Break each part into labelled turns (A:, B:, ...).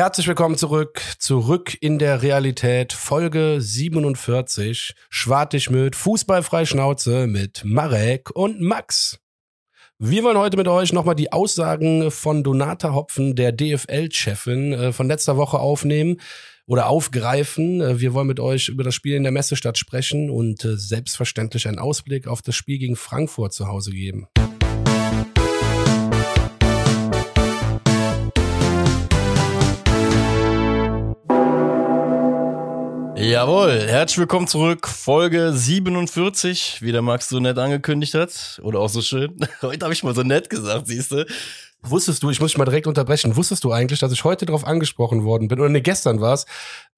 A: herzlich willkommen zurück. Zurück in der Realität. Folge 47. Schwartig mit Fußballfrei Schnauze mit Marek und Max. Wir wollen heute mit euch nochmal die Aussagen von Donata Hopfen, der DFL-Chefin, äh, von letzter Woche aufnehmen oder aufgreifen. Äh, wir wollen mit euch über das Spiel in der Messestadt sprechen und äh, selbstverständlich einen Ausblick auf das Spiel gegen Frankfurt zu Hause geben.
B: Jawohl, herzlich willkommen zurück. Folge 47, wie der Max so nett angekündigt hat. Oder auch so schön. Heute habe ich mal so nett gesagt, siehst du.
A: Wusstest du, ich muss dich mal direkt unterbrechen, wusstest du eigentlich, dass ich heute darauf angesprochen worden bin, oder ne, gestern war es,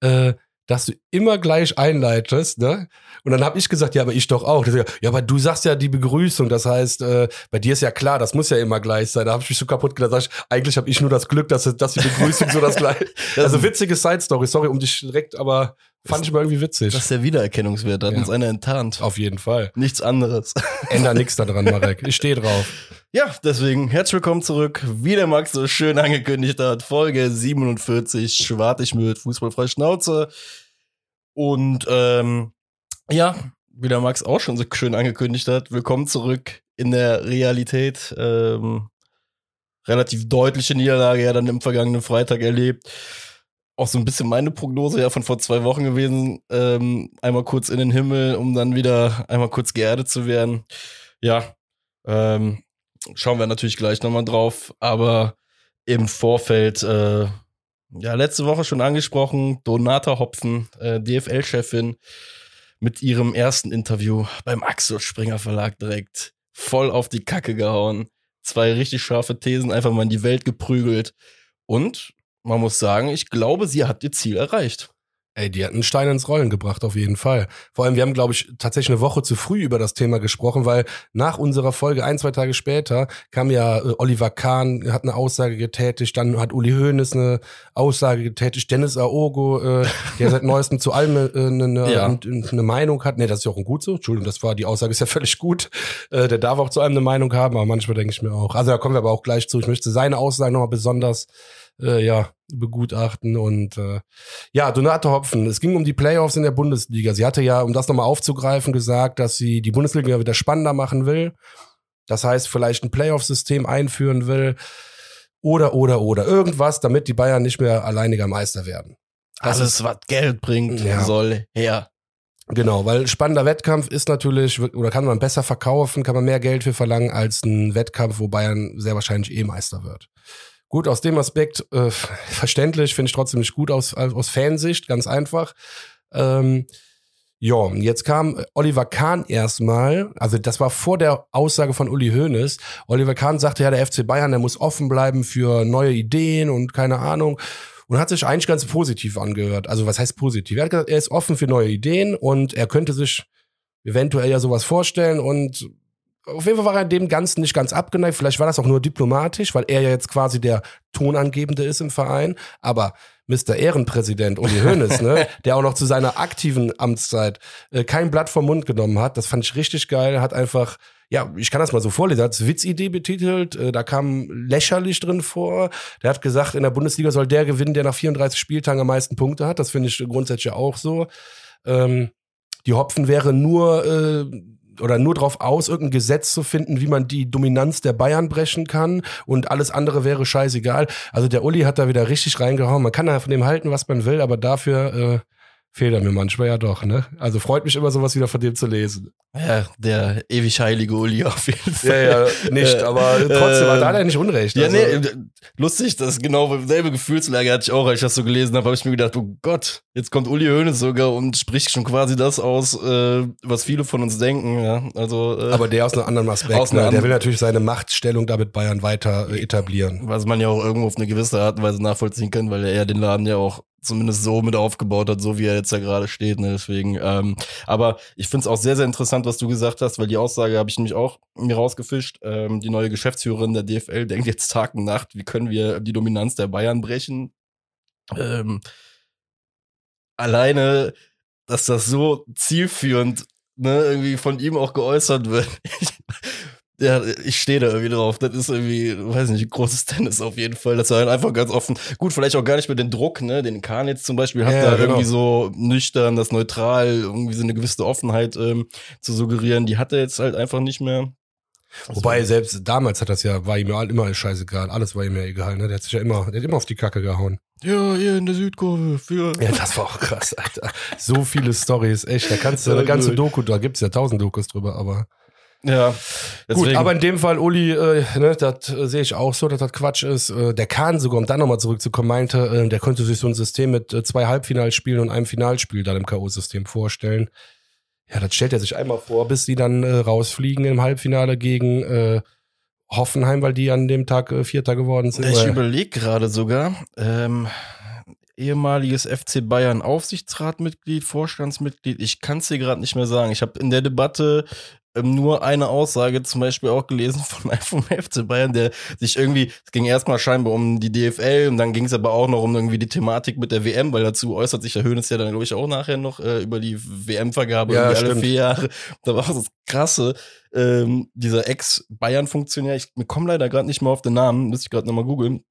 A: äh, dass du immer gleich einleitest, ne? Und dann habe ich gesagt, ja, aber ich doch auch. Ja, aber du sagst ja die Begrüßung, das heißt, äh, bei dir ist ja klar, das muss ja immer gleich sein. Da habe ich mich so kaputt gelacht. Eigentlich habe ich nur das Glück, dass, dass die Begrüßung so das gleiche. Also witzige Side Story, sorry, um dich direkt, aber fand ich mal irgendwie witzig.
B: Das ist der Wiedererkennungswert, da hat
A: Ja.
B: uns einer enttarnt.
A: Auf jeden Fall.
B: Nichts anderes.
A: Änder nix daran, Marek. Ich stehe drauf.
B: Ja, deswegen herzlich willkommen zurück. Wie der Max so schön angekündigt hat, Folge 47, Schwartig mit Fußballfrei Schnauze. Und ähm, ja, wie der Max auch schon so schön angekündigt hat, willkommen zurück in der Realität. Ähm, relativ deutliche Niederlage ja dann im vergangenen Freitag erlebt. Auch so ein bisschen meine Prognose ja von vor zwei Wochen gewesen. Ähm, einmal kurz in den Himmel, um dann wieder einmal kurz geerdet zu werden. Ja, ähm, schauen wir natürlich gleich nochmal drauf. Aber im Vorfeld, äh, ja, letzte Woche schon angesprochen, Donata Hopfen, äh, DFL-Chefin, mit ihrem ersten Interview beim Axel Springer Verlag direkt voll auf die Kacke gehauen. Zwei richtig scharfe Thesen einfach mal in die Welt geprügelt. Und man muss sagen, ich glaube, sie hat ihr Ziel erreicht.
A: Ey, die hat einen Stein ins Rollen gebracht, auf jeden Fall. Vor allem, wir haben, glaube ich, tatsächlich eine Woche zu früh über das Thema gesprochen, weil nach unserer Folge, ein, zwei Tage später, kam ja äh, Oliver Kahn, hat eine Aussage getätigt, dann hat Uli Hoeneß eine Aussage getätigt, Dennis Aogo, äh, der seit neuestem zu allem äh, eine, eine,
B: Ja.
A: eine Meinung hat. Nee, das ist ja auch ein gut so. Entschuldigung, das war, die Aussage ist ja völlig gut. Äh, der darf auch zu allem eine Meinung haben, aber manchmal denke ich mir auch. Also da kommen wir aber auch gleich zu. Ich möchte seine Aussagen nochmal besonders äh, ja, begutachten und äh, ja, Donate Hopfen. Es ging um die Playoffs in der Bundesliga. Sie hatte ja, um das nochmal aufzugreifen, gesagt, dass sie die Bundesliga wieder spannender machen will. Das heißt, vielleicht ein Playoff-System einführen will. Oder, oder, oder. Irgendwas, damit die Bayern nicht mehr alleiniger Meister werden. Das
B: Alles, was Geld bringt,
A: Ja.
B: soll her.
A: Genau, weil spannender Wettkampf ist natürlich, oder kann man besser verkaufen, kann man mehr Geld für verlangen als ein Wettkampf, wo Bayern sehr wahrscheinlich eh Meister wird. Gut, aus dem Aspekt äh, verständlich, finde ich trotzdem nicht gut aus, aus Fansicht, ganz einfach. Ähm, ja, jetzt kam Oliver Kahn erstmal, also das war vor der Aussage von Uli Hoeneß. Oliver Kahn sagte ja, der FC Bayern, der muss offen bleiben für neue Ideen und keine Ahnung. Und hat sich eigentlich ganz positiv angehört. Also was heißt positiv? Er hat gesagt, er ist offen für neue Ideen und er könnte sich eventuell ja sowas vorstellen und auf jeden Fall war er dem Ganzen nicht ganz abgeneigt. Vielleicht war das auch nur diplomatisch, weil er ja jetzt quasi der Tonangebende ist im Verein. Aber Mr. Ehrenpräsident Uli Hoeneß, ne, der auch noch zu seiner aktiven Amtszeit äh, kein Blatt vom Mund genommen hat, das fand ich richtig geil. Hat einfach, ja, ich kann das mal so vorlesen, hat es Witzidee betitelt, äh, da kam lächerlich drin vor. Der hat gesagt, in der Bundesliga soll der gewinnen, der nach 34 Spieltagen am meisten Punkte hat. Das finde ich grundsätzlich auch so. Ähm, die Hopfen wäre nur äh, oder nur drauf aus, irgendein Gesetz zu finden, wie man die Dominanz der Bayern brechen kann und alles andere wäre scheißegal. Also der Uli hat da wieder richtig reingehauen. Man kann da von dem halten, was man will, aber dafür äh, fehlt er mir manchmal ja doch, ne? Also freut mich immer sowas wieder von dem zu lesen.
B: Ja, der ewig heilige Uli auf jeden Fall.
A: Ja, ja, nicht, aber trotzdem hat er nicht unrecht.
B: Ja,
A: also,
B: nee, äh, lustig, das genau selbe Gefühlslage hatte ich auch, als ich das so gelesen habe, habe ich mir gedacht, oh Gott, jetzt kommt Uli Hoeneß sogar und spricht schon quasi das aus, äh, was viele von uns denken, ja. Also, äh,
A: aber der aus einem anderen Aspekt.
B: Aus
A: ne? Der
B: anderen-
A: will natürlich seine Machtstellung damit Bayern weiter äh, etablieren.
B: was man ja auch irgendwo auf eine gewisse Art und Weise nachvollziehen kann, weil er ja den Laden ja auch zumindest so mit aufgebaut hat, so wie er jetzt da gerade steht. Ne? Deswegen, ähm, aber ich finde es auch sehr, sehr interessant, was du gesagt hast, weil die Aussage habe ich nämlich auch mir rausgefischt. Ähm, die neue Geschäftsführerin der DFL denkt jetzt Tag und Nacht, wie können wir die Dominanz der Bayern brechen? Ähm, alleine, dass das so zielführend ne, irgendwie von ihm auch geäußert wird. Ja, ich stehe da irgendwie drauf. Das ist irgendwie, weiß nicht, großes Tennis auf jeden Fall. Das war einfach ganz offen. Gut, vielleicht auch gar nicht mehr den Druck, ne? Den Kahn jetzt zum Beispiel hat
A: Ja,
B: da
A: genau.
B: irgendwie so nüchtern, das neutral, irgendwie so eine gewisse Offenheit ähm, zu suggerieren. Die hat er jetzt halt einfach nicht mehr.
A: Wobei selbst damals hat das ja, war ihm ja immer scheißegal. Alles war ihm ja egal, ne? Der hat sich ja immer, der hat immer auf die Kacke gehauen.
B: Ja, hier in der Südkurve für.
A: Ja, das war auch krass, Alter. So viele Stories, echt. Da kannst du eine ganze. Doku, da gibt's ja tausend Dokus drüber, aber.
B: Ja.
A: Gut, aber in dem Fall, Uli, äh, ne, das äh, sehe ich auch so, dass das Quatsch ist. Äh, der Kahn sogar, um dann nochmal zurückzukommen, meinte, äh, der könnte sich so ein System mit äh, zwei Halbfinalspielen und einem Finalspiel dann im K.O.-System vorstellen. Ja, das stellt er sich einmal vor, bis die dann äh, rausfliegen im Halbfinale gegen Hoffenheim, weil die an dem Tag Vierter geworden sind.
B: Ich überlege gerade sogar, ähm, ehemaliges FC Bayern Aufsichtsratmitglied, Vorstandsmitglied, ich kann es dir gerade nicht mehr sagen. Ich habe in der Debatte nur eine Aussage zum Beispiel auch gelesen von einem vom FC Bayern, der sich irgendwie, es ging erstmal scheinbar um die DFL und dann ging es aber auch noch um irgendwie die Thematik mit der WM, weil dazu äußert sich der Hönes ja dann, glaube ich, auch nachher noch äh, über die WM-Vergabe
A: Ja,
B: alle vier Jahre. Da war auch das Krasse, ähm, dieser Ex-Bayern-Funktionär, ich komme leider gerade nicht mehr auf den Namen, müsste ich gerade nochmal googeln,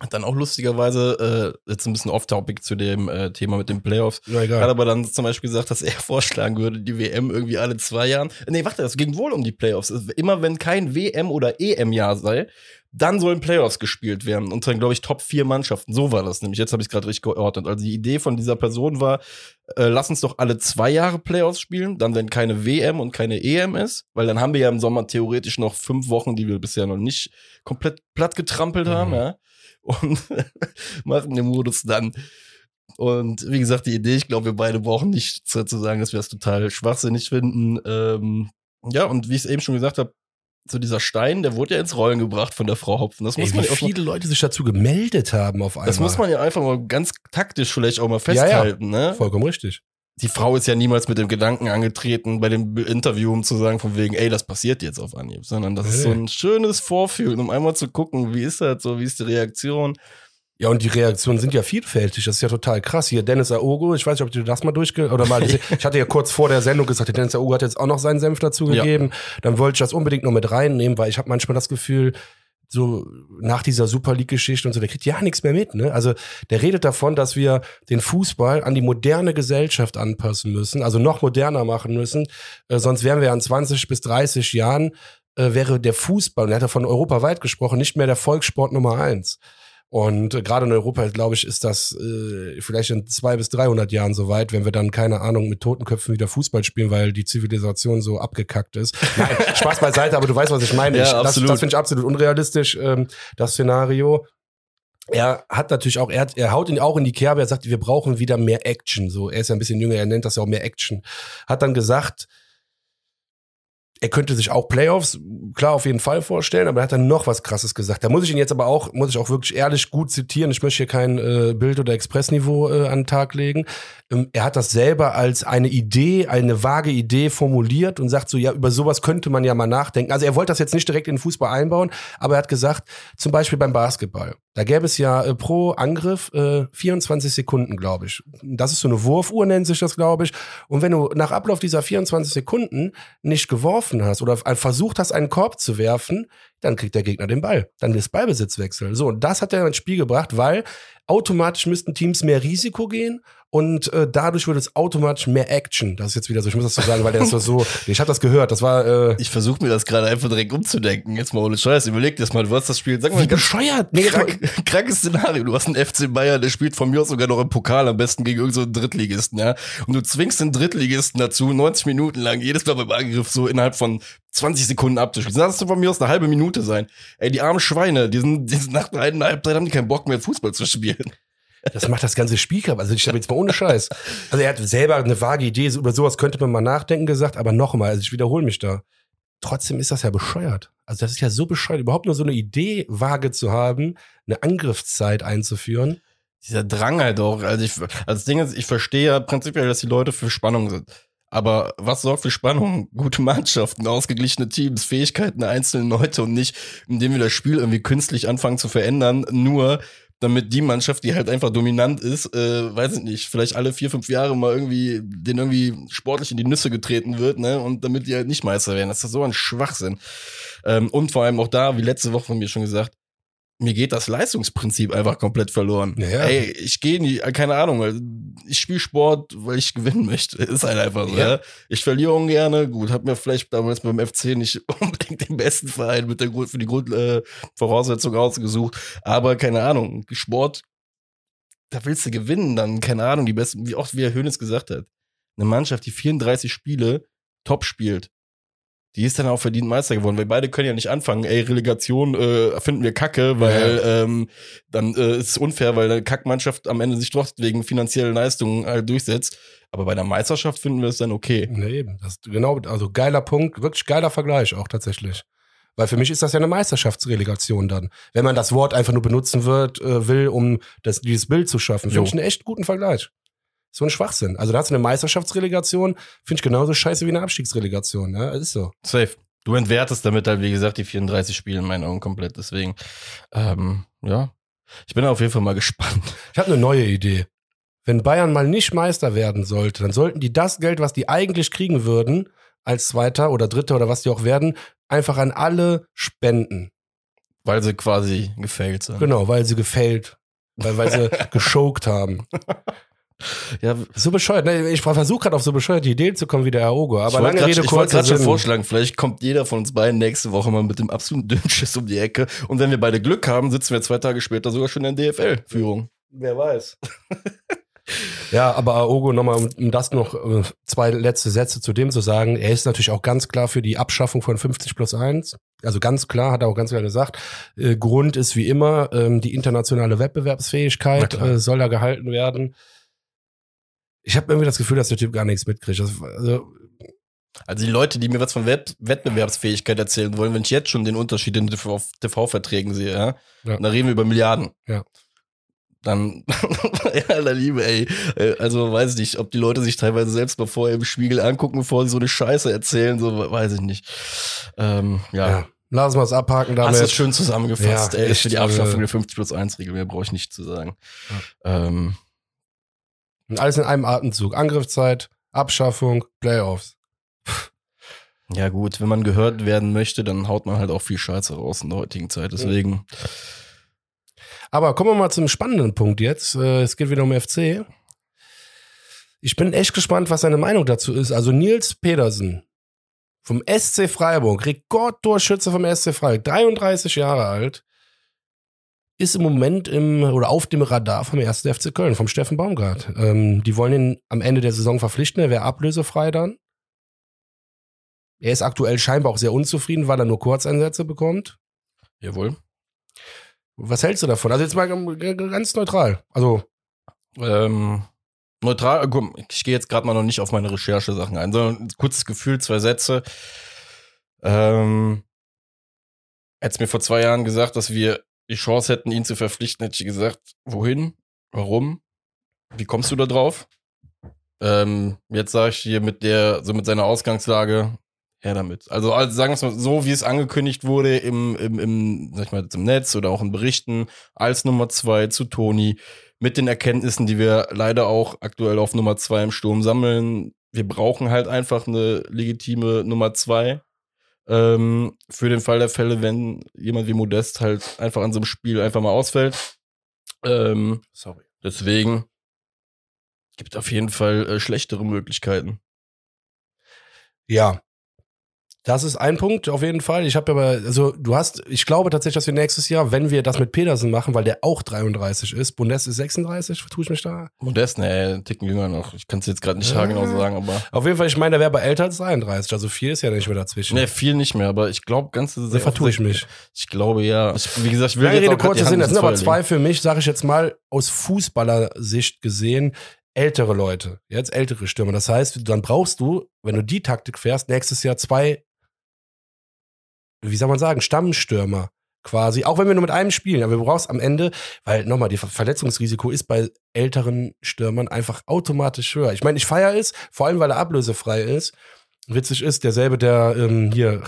B: hat dann auch lustigerweise, äh, jetzt ein bisschen off-topic zu dem äh, Thema mit den Playoffs, hat
A: egal.
B: aber dann zum Beispiel gesagt, dass er vorschlagen würde, die WM irgendwie alle zwei Jahren. Nee, warte, es ging wohl um die Playoffs. Immer wenn kein WM- oder EM-Jahr sei, dann sollen Playoffs gespielt werden. Und dann, glaube ich, Top vier Mannschaften. So war das nämlich. Jetzt habe ich es gerade richtig geordnet. Also die Idee von dieser Person war, äh, lass uns doch alle zwei Jahre Playoffs spielen, dann wenn keine WM und keine EM ist, weil dann haben wir ja im Sommer theoretisch noch fünf Wochen, die wir bisher noch nicht komplett platt getrampelt haben,
A: Mhm.
B: ja. Und machen den Modus dann. Und wie gesagt, die Idee, ich glaube, wir beide brauchen nicht zu zu sagen, dass wir das total schwachsinnig finden. Ähm, ja, und wie ich es eben schon gesagt habe, so dieser Stein, der wurde ja ins Rollen gebracht von der Frau Hopfen. Das muss
A: Ey,
B: man
A: wie
B: ja auch mal,
A: viele Leute sich dazu gemeldet haben auf einmal.
B: das muss man ja einfach mal ganz taktisch vielleicht auch mal
A: Ja, ja.
B: festhalten, ne?
A: Vollkommen richtig.
B: Die Frau ist ja niemals mit dem Gedanken angetreten, bei dem Interview, um zu sagen, von wegen, ey, das passiert jetzt auf Anhieb, sondern das ist so ein schönes Vorfühlen, um einmal zu gucken, wie ist das so, wie ist die Reaktion.
A: Ja, und die Reaktionen sind ja vielfältig. Das ist ja total krass. Hier Dennis Aogo, ich weiß nicht, ob du das mal durchge... Oder mal, ich hatte ja kurz vor der Sendung gesagt, der Dennis Aogo hat jetzt auch noch seinen Senf dazu
B: Ja.
A: gegeben. Dann wollte ich das unbedingt noch mit reinnehmen, weil ich habe manchmal das Gefühl, so nach dieser Super League-Geschichte und so, der kriegt ja nichts mehr mit. Ne? Also der redet davon, dass wir den Fußball an die moderne Gesellschaft anpassen müssen, also noch moderner machen müssen. Äh, sonst wären wir an 20 bis 30 Jahren, äh, wäre der Fußball, und er hat ja von europaweit gesprochen, nicht mehr der Volkssport Nummer eins. Und äh, gerade in Europa, glaube ich, ist das äh, vielleicht in zwei bis 300 Jahren soweit, wenn wir dann, keine Ahnung, mit toten Köpfen wieder Fußball spielen, weil die Zivilisation so abgekackt ist. Nein, Spaß beiseite, aber du weißt, was ich meine.
B: Ja,
A: ich, das das finde ich absolut unrealistisch, ähm, das Szenario. Er hat natürlich auch, er, hat, er haut ihn auch in die Kerbe, er sagt, wir brauchen wieder mehr Action. So, er ist ja ein bisschen jünger, er nennt das ja auch mehr Action. Hat dann gesagt, er könnte sich auch Playoffs klar auf jeden Fall vorstellen, aber er hat dann noch was krasses gesagt. Da muss ich ihn jetzt aber auch, muss ich auch wirklich ehrlich gut zitieren. Ich möchte hier kein äh, Bild- oder Expressniveau äh, an den Tag legen. Ähm, er hat das selber als eine Idee, eine vage Idee formuliert und sagt so, ja, über sowas könnte man ja mal nachdenken. Also er wollte das jetzt nicht direkt in den Fußball einbauen, aber er hat gesagt, zum Beispiel beim Basketball. Da gäbe es ja äh, pro Angriff äh, 24 Sekunden, glaube ich. Das ist so eine Wurfuhr, nennt sich das, glaube ich. Und wenn du nach Ablauf dieser 24 Sekunden nicht geworfen hast oder versucht hast, einen Korb zu werfen, dann kriegt der Gegner den Ball. Dann ist Ballbesitzwechsel. So, und das hat er ins Spiel gebracht, weil automatisch müssten Teams mehr Risiko gehen und äh, dadurch würde es automatisch mehr Action. Das ist jetzt wieder so, ich muss das so sagen, weil der ist so, ich habe das gehört, das war äh,
B: Ich versuche mir das gerade einfach direkt umzudenken. Jetzt mal ohne Scheiß. Überleg dir das mal, du hast das Spiel. Sag mal,
A: wie
B: ganz
A: bescheuert. Nee,
B: krank, krankes Szenario. Du hast einen FC Bayern, der spielt von mir aus sogar noch im Pokal, am besten gegen irgendeinen so Drittligisten, ja. Und du zwingst den Drittligisten dazu, 90 Minuten lang, jedes Mal beim Angriff so innerhalb von 20 Sekunden abzuschließen. Das soll von mir aus eine halbe Minute sein. Ey, die armen Schweine, die sind, die sind nach einer halben Halbzeit haben die keinen Bock mehr, Fußball zu spielen.
A: Das macht das ganze Spiel kaputt. Also ich habe jetzt mal ohne Scheiß. Also er hat selber eine vage Idee, über sowas könnte man mal nachdenken gesagt, aber nochmal, also ich wiederhole mich da. Trotzdem ist das ja bescheuert. Also das ist ja so bescheuert, überhaupt nur so eine Idee vage zu haben, eine Angriffszeit einzuführen.
B: Dieser Drang halt auch. Also, ich, also das Ding ist, ich verstehe ja prinzipiell, dass die Leute für Spannung sind. Aber was sorgt für Spannung? Gute Mannschaften, ausgeglichene Teams, Fähigkeiten der einzelnen Leute und nicht, indem wir das Spiel irgendwie künstlich anfangen zu verändern, nur damit die Mannschaft, die halt einfach dominant ist, äh, weiß ich nicht, vielleicht alle vier, fünf Jahre mal irgendwie, den irgendwie sportlich in die Nüsse getreten wird, ne? Und damit die halt nicht Meister werden. Das ist so ein Schwachsinn. Ähm, und vor allem auch da, wie letzte Woche von mir schon gesagt, mir geht das Leistungsprinzip einfach komplett verloren.
A: Ja.
B: Ey, ich gehe nie, keine Ahnung, ich spiele Sport, weil ich gewinnen möchte. Ist halt einfach so,
A: Ja.
B: ja. Ich verliere ungern. Gut, hab mir vielleicht damals beim FC nicht unbedingt den besten Verein mit der für die Grundvoraussetzung äh, ausgesucht. Aber keine Ahnung, Sport, da willst du gewinnen, dann, keine Ahnung, die besten, wie oft wie Herr Hönes gesagt hat. Eine Mannschaft, die 34 Spiele top spielt, die ist dann auch verdient Meister geworden, weil beide können ja nicht anfangen, ey, Relegation äh, finden wir kacke, weil ähm, dann äh, ist es unfair, weil eine Kackmannschaft am Ende sich trotzdem wegen finanziellen Leistungen halt durchsetzt. Aber bei der Meisterschaft finden wir es dann okay.
A: Nee, eben. Das, genau, also geiler Punkt, wirklich geiler Vergleich auch tatsächlich. Weil für mich ist das ja eine Meisterschaftsrelegation dann. Wenn man das Wort einfach nur benutzen wird, äh, will, um das, dieses Bild zu schaffen. Finde ich einen echt guten Vergleich. So ein Schwachsinn. Also da hast du eine Meisterschaftsrelegation, finde ich genauso scheiße wie eine Abstiegsrelegation. Ne? Das ist so.
B: Safe. Du entwertest damit halt, wie gesagt, die 34 Spiele in meinen Augen komplett. Deswegen, ähm, ja. Ich bin auf jeden Fall mal gespannt.
A: Ich habe eine neue Idee. Wenn Bayern mal nicht Meister werden sollte, dann sollten die das Geld, was die eigentlich kriegen würden, als Zweiter oder Dritter oder was die auch werden, einfach an alle spenden.
B: Weil sie quasi gefailt sind.
A: Genau, weil sie gefällt, weil, weil sie geschoked haben.
B: Ja,
A: So bescheuert. Ne? Ich versuche gerade auf so bescheuerte Ideen zu kommen wie der Aogo. Aber
B: ich wollte
A: lange
B: grad-
A: Rede,
B: ich wollte
A: kurzer
B: gerade schon vorschlagen, vielleicht kommt jeder von uns beiden nächste Woche mal mit dem absoluten Dünnschiss um die Ecke. Und wenn wir beide Glück haben, sitzen wir zwei Tage später sogar schon in der DFL-Führung.
A: Wer weiß. ja, aber Aogo, nochmal, um, um das noch äh, zwei letzte Sätze zu dem zu sagen. Er ist natürlich auch ganz klar für die Abschaffung von 50 plus 1. Also ganz klar, hat er auch ganz klar gesagt. Äh, Grund ist wie immer, ähm, die internationale Wettbewerbsfähigkeit äh, soll da gehalten werden. Ich habe irgendwie das Gefühl, dass der Typ gar nichts mitkriegt. Das, also,
B: Also die Leute, die mir was von Wett Wettbewerbsfähigkeit erzählen wollen, wenn ich jetzt schon den Unterschied in TV TV-Verträgen sehe, ja,
A: Ja.
B: dann reden wir über Milliarden.
A: Ja.
B: Dann, ja, aller Liebe, ey. Äh, Also weiß ich nicht, ob die Leute sich teilweise selbst mal vorher im Spiegel angucken, bevor sie so eine Scheiße erzählen, so weiß ich nicht. Ähm, ja.
A: ja. Lass mal es abhaken damit.
B: Hast du es schön zusammengefasst,
A: Ja,
B: ey, für die Abschaffung
A: äh,
B: der 50 plus 1 Regel, mehr brauche ich nicht zu sagen. Ähm,
A: Und alles in einem Atemzug. Angriffszeit, Abschaffung, Playoffs.
B: ja gut, wenn man gehört werden möchte, dann haut man halt auch viel Scheiße raus in der heutigen Zeit, deswegen.
A: Aber kommen wir mal zum spannenden Punkt jetzt. Äh, Es geht wieder um FC. Ich bin echt gespannt, was seine Meinung dazu ist. Also Nils Pedersen vom SC Freiburg, Rekordtorschütze vom SC Freiburg, 33 Jahre alt, ist im Moment im oder auf dem Radar vom 1. FC Köln, vom Steffen Baumgart. Ähm, die wollen ihn am Ende der Saison verpflichten, er wäre ablösefrei dann. Er ist aktuell scheinbar auch sehr unzufrieden, weil er nur Kurzeinsätze bekommt.
B: Jawohl.
A: Was hältst du davon? Also jetzt mal ganz neutral. Also
B: Ähm, neutral, äh, ich gehe jetzt gerade mal noch nicht auf meine Recherche-Sachen ein, sondern ein kurzes Gefühl, zwei Sätze. Ähm, hättest mir vor zwei Jahren gesagt, dass wir die Chance hätten, ihn zu verpflichten, hätte ich gesagt, wohin? Warum? Wie kommst du da drauf? Ähm, jetzt sage ich hier mit der, so mit seiner Ausgangslage, her damit. Also, also sagen wir es mal so, wie es angekündigt wurde im, im, im, sag ich mal, im Netz oder auch in Berichten, als Nummer zwei zu Toni, mit den Erkenntnissen, die wir leider auch aktuell auf Nummer zwei im Sturm sammeln. Wir brauchen halt einfach eine legitime Nummer zwei. Ähm, für den Fall der Fälle, wenn jemand wie Modest halt einfach an so einem Spiel einfach mal ausfällt. Ähm,
A: sorry.
B: deswegen gibt auf jeden Fall äh, schlechtere Möglichkeiten.
A: Ja. Das ist ein Punkt auf jeden Fall. Ich habe aber, also du hast, ich glaube tatsächlich, dass wir nächstes Jahr, wenn wir das mit Pedersen machen, weil der auch 33 ist, Bundes ist 36, tue ich mich da?
B: Modest, ne, einen Ticken jünger noch. Ich kann es jetzt gerade nicht
A: Ja.
B: genau sagen, aber.
A: Auf jeden Fall, ich meine, der wäre aber älter als 33, also viel ist ja nicht mehr dazwischen.
B: Ne, viel nicht mehr, aber ich glaube, ganze
A: da vertue ich mich.
B: Ich glaube ja. Ich, wie gesagt, ich will
A: Lange
B: jetzt
A: Rede,
B: auch
A: kurzer Sinn. Das sind aber zwei für mich, sage ich jetzt mal, aus Fußballersicht gesehen, ältere Leute. Jetzt ältere Stürmer. Das heißt, dann brauchst du, wenn du die Taktik fährst, nächstes Jahr zwei, wie soll man sagen, Stammstürmer quasi. Auch wenn wir nur mit einem spielen. Aber du brauchst am Ende, weil nochmal, die Ver- Verletzungsrisiko ist bei älteren Stürmern einfach automatisch höher. Ich meine, ich feiere es, vor allem weil er ablösefrei ist. Witzig ist, derselbe, der ähm, hier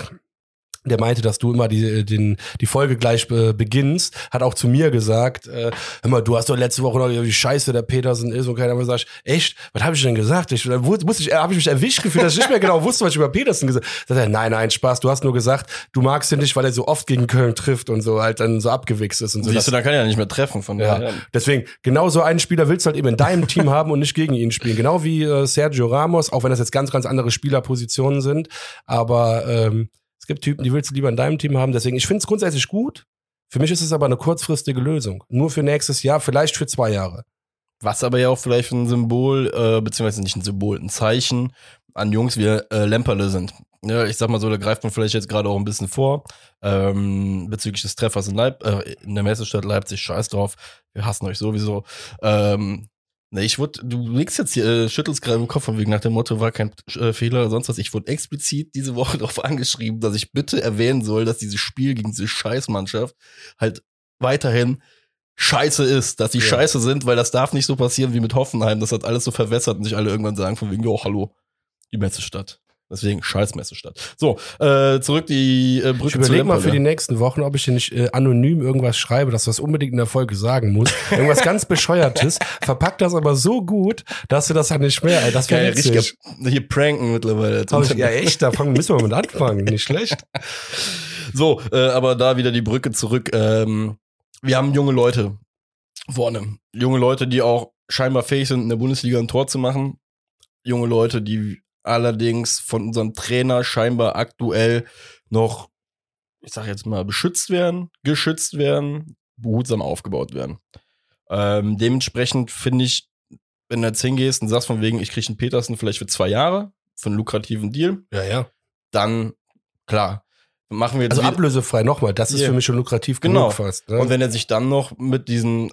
A: der meinte, dass du immer die, den, die Folge gleich äh, beginnst, hat auch zu mir gesagt, äh, hör mal, du hast doch letzte Woche noch wie scheiße der Petersen ist und keiner mehr sagt, echt, was habe ich denn gesagt? Ich, da wusste ich, habe ich mich erwischt gefühlt, dass ich nicht mehr genau wusste, was ich über Petersen gesagt habe. Nein, nein, Spaß, du hast nur gesagt, du magst ihn nicht, weil er so oft gegen Köln trifft und so halt dann so abgewichst ist und so.
B: Siehst du, dann kann er ja nicht mehr treffen von
A: ja.
B: daher.
A: Deswegen, genau so einen Spieler willst du halt eben in deinem Team haben und nicht gegen ihn spielen. Genau wie äh, Sergio Ramos, auch wenn das jetzt ganz, ganz andere Spielerpositionen sind. Aber ähm, es gibt Typen, die willst du lieber in deinem Team haben. Deswegen, ich finde es grundsätzlich gut. Für mich ist es aber eine kurzfristige Lösung. Nur für nächstes Jahr, vielleicht für zwei Jahre.
B: Was aber ja auch vielleicht ein Symbol, äh, beziehungsweise nicht ein Symbol, ein Zeichen an Jungs wie äh, Lemperle sind. Ja, ich sag mal so, da greift man vielleicht jetzt gerade auch ein bisschen vor, ähm, bezüglich des Treffers in, Leip äh, in der Messestadt Leipzig, scheiß drauf, wir hassen euch sowieso. Ähm, Ne, ich wurde, du legst jetzt hier, äh, schüttelst gerade im Kopf von wegen nach dem Motto, war kein äh, Fehler oder sonst was. Ich wurde explizit diese Woche darauf angeschrieben, dass ich bitte erwähnen soll, dass dieses Spiel gegen diese Scheißmannschaft halt weiterhin scheiße ist, dass die
A: Ja.
B: scheiße sind, weil das darf nicht so passieren wie mit Hoffenheim. Das hat alles so verwässert und sich alle irgendwann sagen von wegen, jo, hallo, die Messestadt. Deswegen scheiß Messestadt. So, äh, zurück die äh, Brücke
A: Ich überlege mal für die nächsten Wochen, ob ich dir nicht äh, anonym irgendwas schreibe, dass du das unbedingt in der Folge sagen musst. Irgendwas ganz Bescheuertes, verpackt das aber so gut, dass du das halt nicht mehr, ey, das wäre
B: richtig
A: witzig.
B: hier pranken mittlerweile.
A: Ich, ja echt, da fangen, müssen wir mit anfangen, nicht schlecht.
B: So, äh, aber da wieder die Brücke zurück. Ähm, wir haben junge Leute vorne. Junge Leute, die auch scheinbar fähig sind, in der Bundesliga ein Tor zu machen. Junge Leute, die allerdings von unserem Trainer scheinbar aktuell noch, ich sag jetzt mal, beschützt werden, geschützt werden, behutsam aufgebaut werden. Ähm, dementsprechend finde ich, wenn du jetzt hingehst und sagst von wegen, ich kriege einen Petersen vielleicht für zwei Jahre, für einen lukrativen Deal,
A: Ja, ja.
B: dann klar, machen wir jetzt
A: Also ablösefrei nochmal, das ist für mich schon lukrativ
B: Genau.
A: genug fast. Ne?
B: Und wenn er sich dann noch mit diesem,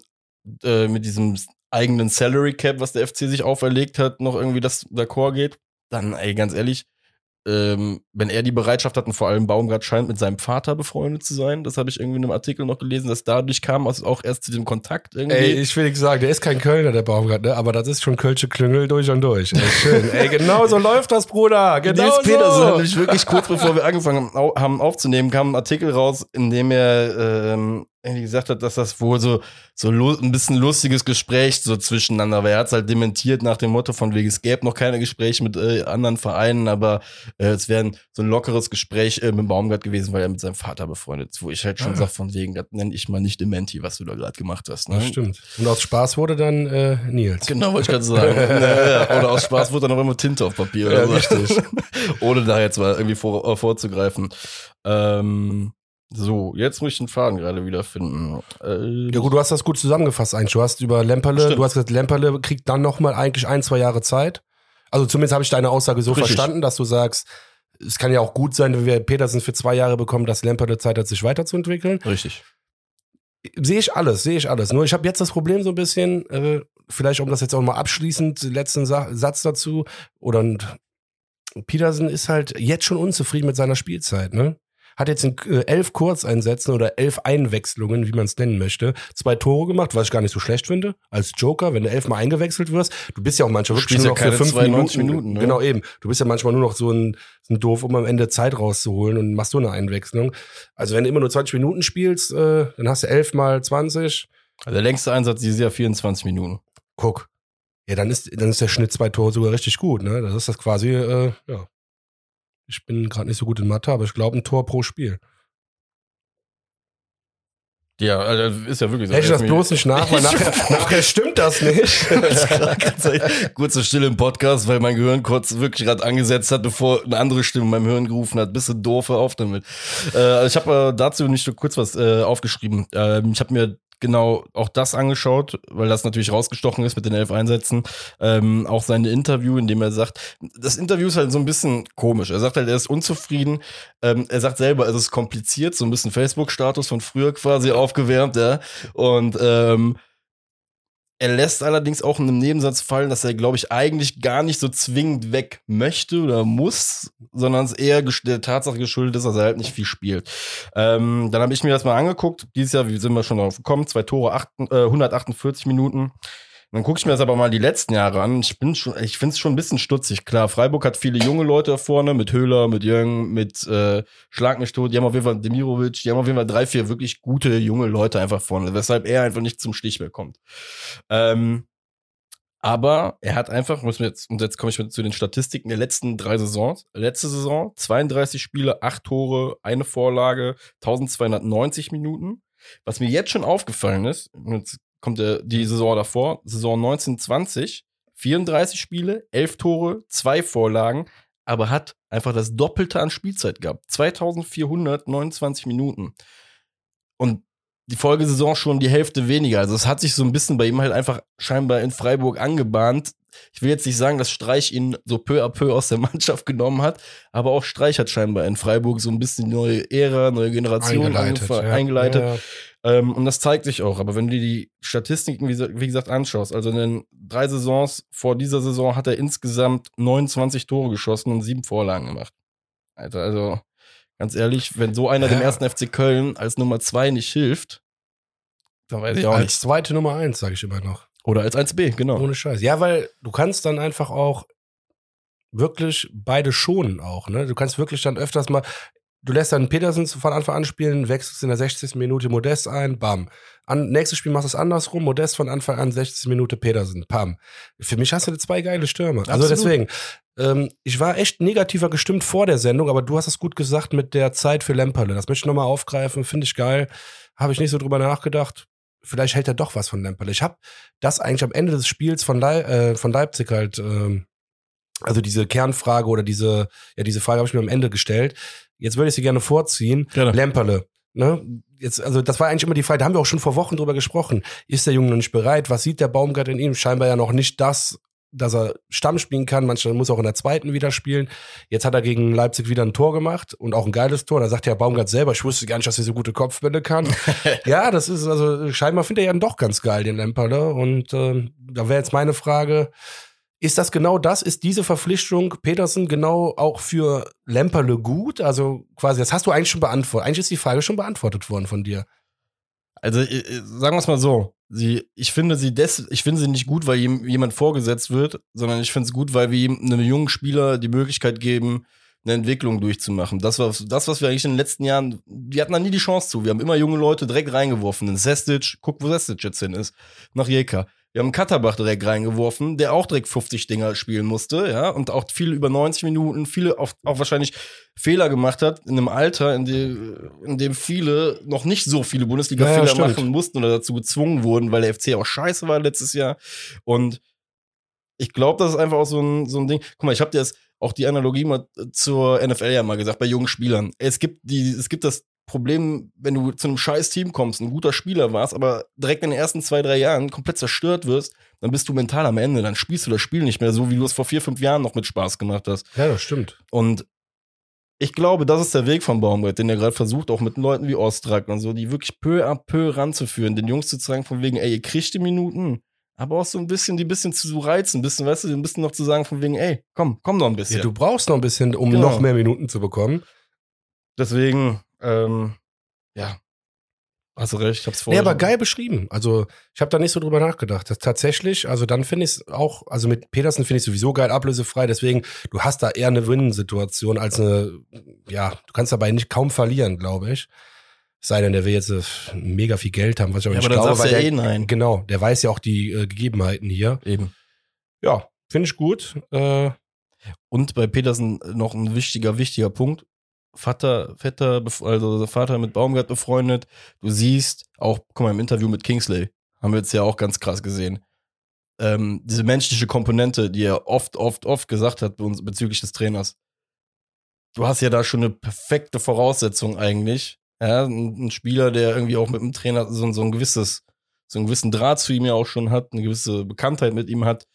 B: äh, mit diesem eigenen Salary Cap, was der FC sich auferlegt hat, noch irgendwie das d'accord geht, dann, ey, ganz ehrlich, ähm, wenn er die Bereitschaft hat und vor allem Baumgart scheint mit seinem Vater befreundet zu sein, das habe ich irgendwie in einem Artikel noch gelesen, dass dadurch kam, also auch erst zu dem Kontakt irgendwie.
A: Ey, ich will nicht sagen, der ist kein Kölner, der Baumgart, ne? aber das ist schon Kölsche Klüngel durch und durch. Ey, schön. Ey, genau so läuft das, Bruder. Genau
B: Nils Petersen hat
A: so.
B: nämlich wirklich kurz bevor wir angefangen haben aufzunehmen, kam ein Artikel raus, in dem er ähm, irgendwie gesagt hat, dass das wohl so, so ein bisschen lustiges Gespräch so zwischeneinander war. Er hat es halt dementiert nach dem Motto von wegen, es gäbe noch keine Gespräche mit äh, anderen Vereinen, aber äh, es wäre so ein lockeres Gespräch äh, mit Baumgart gewesen, weil er mit seinem Vater befreundet ist, wo ich halt schon
A: Ah.
B: sag von wegen, das nenne ich mal nicht Dementi, was du da gerade gemacht hast. Ne?
A: Das stimmt. Und aus Spaß wurde dann äh, Nils.
B: Genau, wollte ich gerade sagen. Naja, oder aus Spaß wurde dann auch immer Tinte auf Papier.
A: Ja,
B: oder so.
A: richtig.
B: Ohne da jetzt mal irgendwie vor, äh, vorzugreifen. Ähm, so, jetzt muss ich den Faden gerade wieder finden. Äh,
A: Ja gut, du hast das gut zusammengefasst eigentlich. Du hast über Lemperle,
B: Stimmt.
A: du hast gesagt, Lemperle kriegt dann nochmal eigentlich ein, zwei Jahre Zeit. Also zumindest habe ich deine Aussage so
B: Richtig.
A: verstanden, dass du sagst, es kann ja auch gut sein, wenn wir Petersen für zwei Jahre bekommen, dass Lemperle Zeit hat, sich weiterzuentwickeln.
B: Richtig.
A: Sehe ich alles, sehe ich alles. Nur ich habe jetzt das Problem so ein bisschen, äh, vielleicht um das jetzt auch mal abschließend, letzten Sa Satz dazu, oder Petersen ist halt jetzt schon unzufrieden mit seiner Spielzeit, ne? Hat jetzt in äh, elf Kurzeinsätzen oder elf Einwechslungen, wie man es nennen möchte, zwei Tore gemacht, was ich gar nicht so schlecht finde, als Joker, wenn du elfmal eingewechselt wirst. Du bist ja auch manchmal wirklich nur
B: ja
A: noch für fünf
B: 92
A: Minuten.
B: Minuten, ne?
A: Genau eben. Du bist ja manchmal nur noch so ein, so ein Doof, um am Ende Zeit rauszuholen und machst so eine Einwechslung. Also wenn du immer nur 20 Minuten spielst, äh, dann hast du elf mal 20.
B: Also der längste Einsatz dieses Jahr 24 Minuten.
A: Guck. Ja, dann ist, dann ist der Schnitt zwei Tore sogar richtig gut, ne? Das ist das quasi, äh, ja. Ich bin gerade nicht so gut in Mathe, aber ich glaube ein Tor pro Spiel.
B: Ja, also ist ja wirklich so.
A: Hätte ich das bloß nicht nach, weil nachher, nachher stimmt das nicht.
B: Kurze Stille im Podcast, weil mein Gehirn kurz wirklich gerade angesetzt hat, bevor eine andere Stimme in meinem Hirn gerufen hat. Bist du doof, auf damit. Äh, ich habe äh, dazu nicht so kurz was äh, aufgeschrieben. Ähm, ich habe mir genau auch das angeschaut, weil das natürlich rausgestochen ist mit den elf Einsätzen. Ähm, auch sein Interview, in dem er sagt, das Interview ist halt so ein bisschen komisch. Er sagt halt, er ist unzufrieden. Ähm, er sagt selber, es ist kompliziert, so ein bisschen Facebook-Status von früher quasi aufgewärmt, ja. Und ähm, er lässt allerdings auch in einem Nebensatz fallen, dass er, glaube ich, eigentlich gar nicht so zwingend weg möchte oder muss, sondern es eher der Tatsache geschuldet ist, dass er halt nicht viel spielt. Ähm, dann habe ich mir das mal angeguckt. Dieses Jahr, wie sind wir schon drauf gekommen? Zwei Tore, acht, äh, 148 Minuten. Dann gucke ich mir das aber mal die letzten Jahre an. Ich bin schon, ich finde es schon ein bisschen stutzig. Klar, Freiburg hat viele junge Leute vorne, mit Höhler, mit Jürgen, mit äh, Schlag mich tot. Die haben auf jeden Fall Demirovic, die haben auf jeden Fall drei, vier wirklich gute junge Leute einfach vorne, weshalb er einfach nicht zum Stichwert kommt. Ähm, aber er hat einfach, muss mir jetzt, und jetzt komme ich zu den Statistiken der letzten drei Saisons. Letzte Saison 32 Spiele, 8 Tore, eine Vorlage, 1290 Minuten. Was mir jetzt schon aufgefallen ist, jetzt kommt der, die Saison davor, Saison 1920, 34 Spiele, 11 Tore, 2 Vorlagen, aber hat einfach das Doppelte an Spielzeit gehabt. 2429 Minuten. Und die Folgesaison schon die Hälfte weniger. Also es hat sich so ein bisschen bei ihm halt einfach scheinbar in Freiburg angebahnt. Ich will jetzt nicht sagen, dass Streich ihn so peu à peu aus der Mannschaft genommen hat, aber auch Streich hat scheinbar in Freiburg so ein bisschen neue Ära, neue Generation
A: Eingeleitet, ja.
B: eingeleitet.
A: Ja, ja.
B: Ähm, und das zeigt sich auch. Aber wenn du dir die Statistiken, wie, wie gesagt, anschaust, also in den drei Saisons vor dieser Saison hat er insgesamt 29 Tore geschossen und sieben Vorlagen gemacht. Alter, also ganz ehrlich, wenn so einer dem
A: Ja.
B: ersten FC Köln als Nummer zwei nicht hilft, dann weiß ich auch
A: Als
B: nicht.
A: zweite Nummer eins, sage ich immer noch.
B: Oder als 1B, genau.
A: Ohne Scheiß. Ja, weil du kannst dann einfach auch wirklich beide schonen auch, ne? Du kannst wirklich dann öfters mal, du lässt dann Petersen von Anfang an spielen, wechselst in der 60. Minute Modest ein, bam. An, nächstes Spiel machst du es andersrum, Modest von Anfang an 60. Minute Petersen, bam. Für mich hast du zwei geile Stürmer. Also
B: Absolut.
A: deswegen, ähm, ich war echt negativer gestimmt vor der Sendung, aber du hast es gut gesagt mit der Zeit für Lemperle. Das möchte ich nochmal aufgreifen, finde ich geil. Habe ich nicht so drüber nachgedacht. Vielleicht hält er doch was von Lemperle. Ich habe das eigentlich am Ende des Spiels von, Lei äh, von Leipzig halt, ähm, also diese Kernfrage oder diese, ja, diese Frage habe ich mir am Ende gestellt. Jetzt würde ich sie gerne vorziehen.
B: Gerne.
A: Lemperle. Ne? Jetzt, also das war eigentlich immer die Frage, da haben wir auch schon vor Wochen drüber gesprochen. Ist der Junge noch nicht bereit? Was sieht der Baumgart in ihm? Scheinbar ja noch nicht das, dass er Stamm spielen kann. Manchmal muss er auch in der zweiten wieder spielen. Jetzt hat er gegen Leipzig wieder ein Tor gemacht und auch ein geiles Tor. Da sagt ja Baumgart selber, ich wusste gar nicht, dass er so gute Kopfbälle kann. ja, das ist also scheinbar findet er ja doch ganz geil, den Lemperle. Und ähm, da wäre jetzt meine Frage, ist das genau das? Ist diese Verpflichtung Petersen genau auch für Lemperle gut? Also quasi, das hast du eigentlich schon beantwortet. Eigentlich ist die Frage schon beantwortet worden von dir.
B: Also äh, äh, sagen wir es mal so. Sie, ich finde sie des, ich finde sie nicht gut, weil jemand vorgesetzt wird, sondern ich finde es gut, weil wir einem jungen Spieler die Möglichkeit geben, eine Entwicklung durchzumachen. Das war das, was wir eigentlich in den letzten Jahren, wir hatten da nie die Chance zu. Wir haben immer junge Leute direkt reingeworfen. In Sestic, guck, wo Sestic jetzt hin ist. Nach Jeka. Wir haben Katterbach direkt reingeworfen, der auch direkt 50 Dinger spielen musste, ja, und auch viele über 90 Minuten, viele auch, auch wahrscheinlich Fehler gemacht hat in einem Alter, in dem, in dem viele noch nicht so viele Bundesliga-Fehler
A: Ja,
B: machen mussten oder dazu gezwungen wurden, weil der FC auch scheiße war letztes Jahr. Und ich glaube, das ist einfach auch so ein, so ein Ding. Guck mal, ich habe dir das auch die Analogie mal zur NFL ja mal gesagt, bei jungen Spielern. Es gibt die, es gibt das Problem, wenn du zu einem scheiß Team kommst, ein guter Spieler warst, aber direkt in den ersten zwei, drei Jahren komplett zerstört wirst, dann bist du mental am Ende. Dann spielst du das Spiel nicht mehr so, wie du es vor vier, fünf Jahren noch mit Spaß gemacht hast.
A: Ja, das stimmt.
B: Und ich glaube, das ist der Weg von Baumgart, den er gerade versucht, auch mit Leuten wie Ostrak und so, die wirklich peu à peu ranzuführen, den Jungs zu sagen, von wegen, ey, ihr kriegt die Minuten, aber auch so ein bisschen, die ein bisschen zu reizen, ein bisschen, weißt du, ein bisschen noch zu sagen, von wegen, ey, komm, komm noch ein bisschen.
A: Ja, du brauchst noch ein bisschen, um
B: Genau.
A: noch mehr Minuten zu bekommen.
B: Deswegen, ähm, ja, hast du recht, ich hab's
A: Nee,
B: vorher.
A: aber
B: schon-
A: geil beschrieben. Also, ich habe da nicht so drüber nachgedacht. Das tatsächlich, also dann finde ich es auch, also mit Petersen finde ich sowieso geil, ablösefrei. Deswegen, du hast da eher eine Win-Situation als eine, ja, du kannst dabei nicht kaum verlieren, glaube ich. Es sei denn, der will jetzt äh, mega viel Geld haben, was ich aber
B: Ja,
A: nicht
B: aber dann
A: glaube. weil
B: ja
A: der,
B: eh nein.
A: Genau, der weiß ja auch die äh, Gegebenheiten hier.
B: Eben.
A: Ja, finde ich gut. Äh,
B: Und bei Petersen noch ein wichtiger, wichtiger Punkt. Vater, Vetter, also Vater mit Baumgart befreundet. Du siehst auch, guck mal, im Interview mit Kingsley haben wir jetzt ja auch ganz krass gesehen. Ähm, diese menschliche Komponente, die er oft, oft, oft gesagt hat bezüglich des Trainers. Du hast ja da schon eine perfekte Voraussetzung eigentlich. Ja, ein, ein Spieler, der irgendwie auch mit dem Trainer so, so ein gewisses, so einen gewissen Draht zu ihm ja auch schon hat, eine gewisse Bekanntheit mit ihm hat.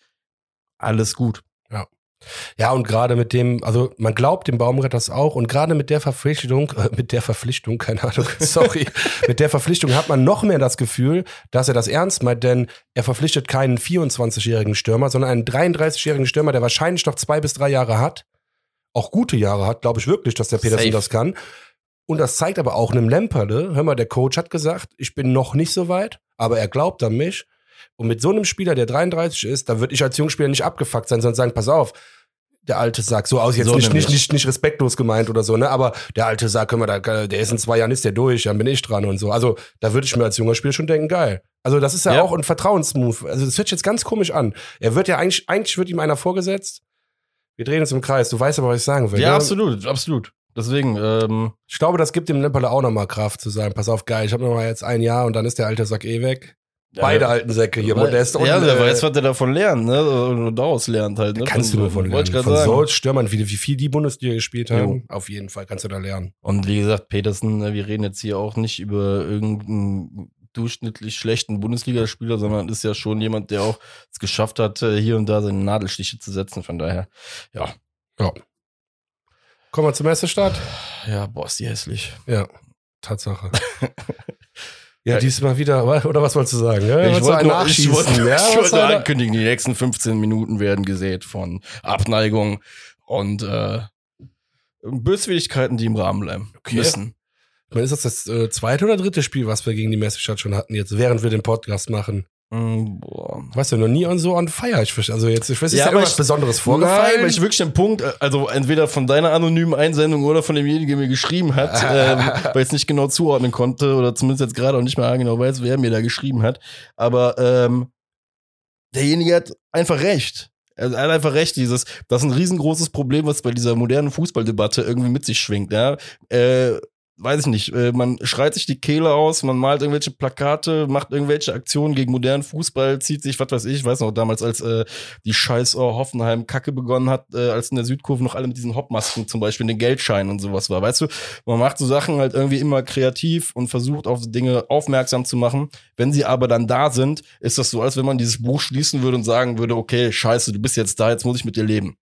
B: Alles gut.
A: Ja, und gerade mit dem, also man glaubt dem Baumgart das auch und gerade mit der Verpflichtung, äh, mit der Verpflichtung, keine Ahnung, sorry, mit der Verpflichtung hat man noch mehr das Gefühl, dass er das ernst meint, denn er verpflichtet keinen 24-jährigen Stürmer, sondern einen 33-jährigen Stürmer, der wahrscheinlich noch zwei bis drei Jahre hat, auch gute Jahre hat, glaube ich wirklich, dass der Petersen das kann. Und das zeigt aber auch einem Lemperle, hör mal, der Coach hat gesagt, ich bin noch nicht so weit, aber er glaubt an mich. Und mit so einem Spieler, der 33 ist, da würde ich als Jungspieler nicht abgefuckt sein, sondern sagen, pass auf, der alte Sack, so aus jetzt
B: So
A: nicht, nicht, nicht, nicht respektlos gemeint oder so, ne? Aber der alte Sack, können wir da, der ist in zwei Jahren ist der durch, dann bin ich dran und so. Also da würde ich mir als junger Spieler schon denken, geil. Also das ist ja,
B: Ja.
A: auch ein Vertrauensmove. Also das hört sich jetzt ganz komisch an. Er wird ja eigentlich, eigentlich wird ihm einer vorgesetzt. Wir drehen uns im Kreis. Du weißt aber, was ich sagen will.
B: Ja,
A: ne?
B: absolut, absolut. Deswegen, ähm,
A: Ich glaube, das gibt dem Lemperle auch nochmal Kraft zu sagen, pass auf, geil, ich habe noch mal jetzt ein Jahr und dann ist der alte Sack eh weg. Beide
B: ja,
A: alten Säcke hier, Modest und
B: Ja, der
A: äh,
B: weiß, was der davon lernt, ne? Und daraus lernt halt, ne?
A: kannst du von lernen.
B: Wollte ich
A: Von
B: sagen.
A: so Stürmern, wie, wie viel die Bundesliga gespielt haben, auf jeden Fall kannst du da lernen.
B: Und wie gesagt, Petersen, ne, wir reden jetzt hier auch nicht über irgendeinen durchschnittlich schlechten Bundesligaspieler, sondern ist ja schon jemand, der auch es geschafft hat, äh, hier und da seine Nadelstiche zu setzen. Von daher, ja.
A: Kommen wir zum Messestart?
B: Ja, boah, ist die hässlich.
A: Ja, Tatsache. ja, diesmal wieder, oder was wolltest du sagen? Ja,
B: Ich
A: Wolltest du
B: wollte nur, ich wollte,
A: ja,
B: ich wollte ankündigen, die nächsten 15 Minuten werden gesät von Abneigung und äh, Böswilligkeiten, die im Rahmen bleiben
A: Okay.
B: müssen.
A: Ich Ist das das äh, zweite oder dritte Spiel, was wir gegen die Messestadt schon hatten, jetzt, während wir den Podcast machen?
B: Mm, boah.
A: Weißt du, noch nie on so on fire. Ich, verstehe- also jetzt, ich weiß, ist
B: Ja, aber
A: irgendwas
B: ich-
A: Besonderes
B: Nein,
A: vorgefallen?
B: weil ich wirklich den Punkt, äh, also entweder von deiner anonymen Einsendung oder von demjenigen, der mir geschrieben hat, ähm, weil ich es nicht genau zuordnen konnte oder zumindest jetzt gerade auch nicht mehr genau weiß, wer mir da geschrieben hat. Aber ähm, derjenige hat einfach recht. Er hat einfach recht, dieses, das ist ein riesengroßes Problem, was bei dieser modernen Fußballdebatte irgendwie mit sich schwingt, ja. Äh, weiß ich nicht, äh, man schreit sich die Kehle aus, man malt irgendwelche Plakate, macht irgendwelche Aktionen gegen modernen Fußball, zieht sich, was weiß ich, weiß noch damals, als äh, die scheiß oh, Hoffenheim Kacke begonnen hat, äh, als in der Südkurve noch alle mit diesen Hoppmasken zum Beispiel, den Geldscheinen und sowas war, weißt du, man macht so Sachen halt irgendwie immer kreativ und versucht auf Dinge aufmerksam zu machen. Wenn sie aber dann da sind, ist das so, als wenn man dieses Buch schließen würde und sagen würde, okay, scheiße, du bist jetzt da, jetzt muss ich mit dir leben.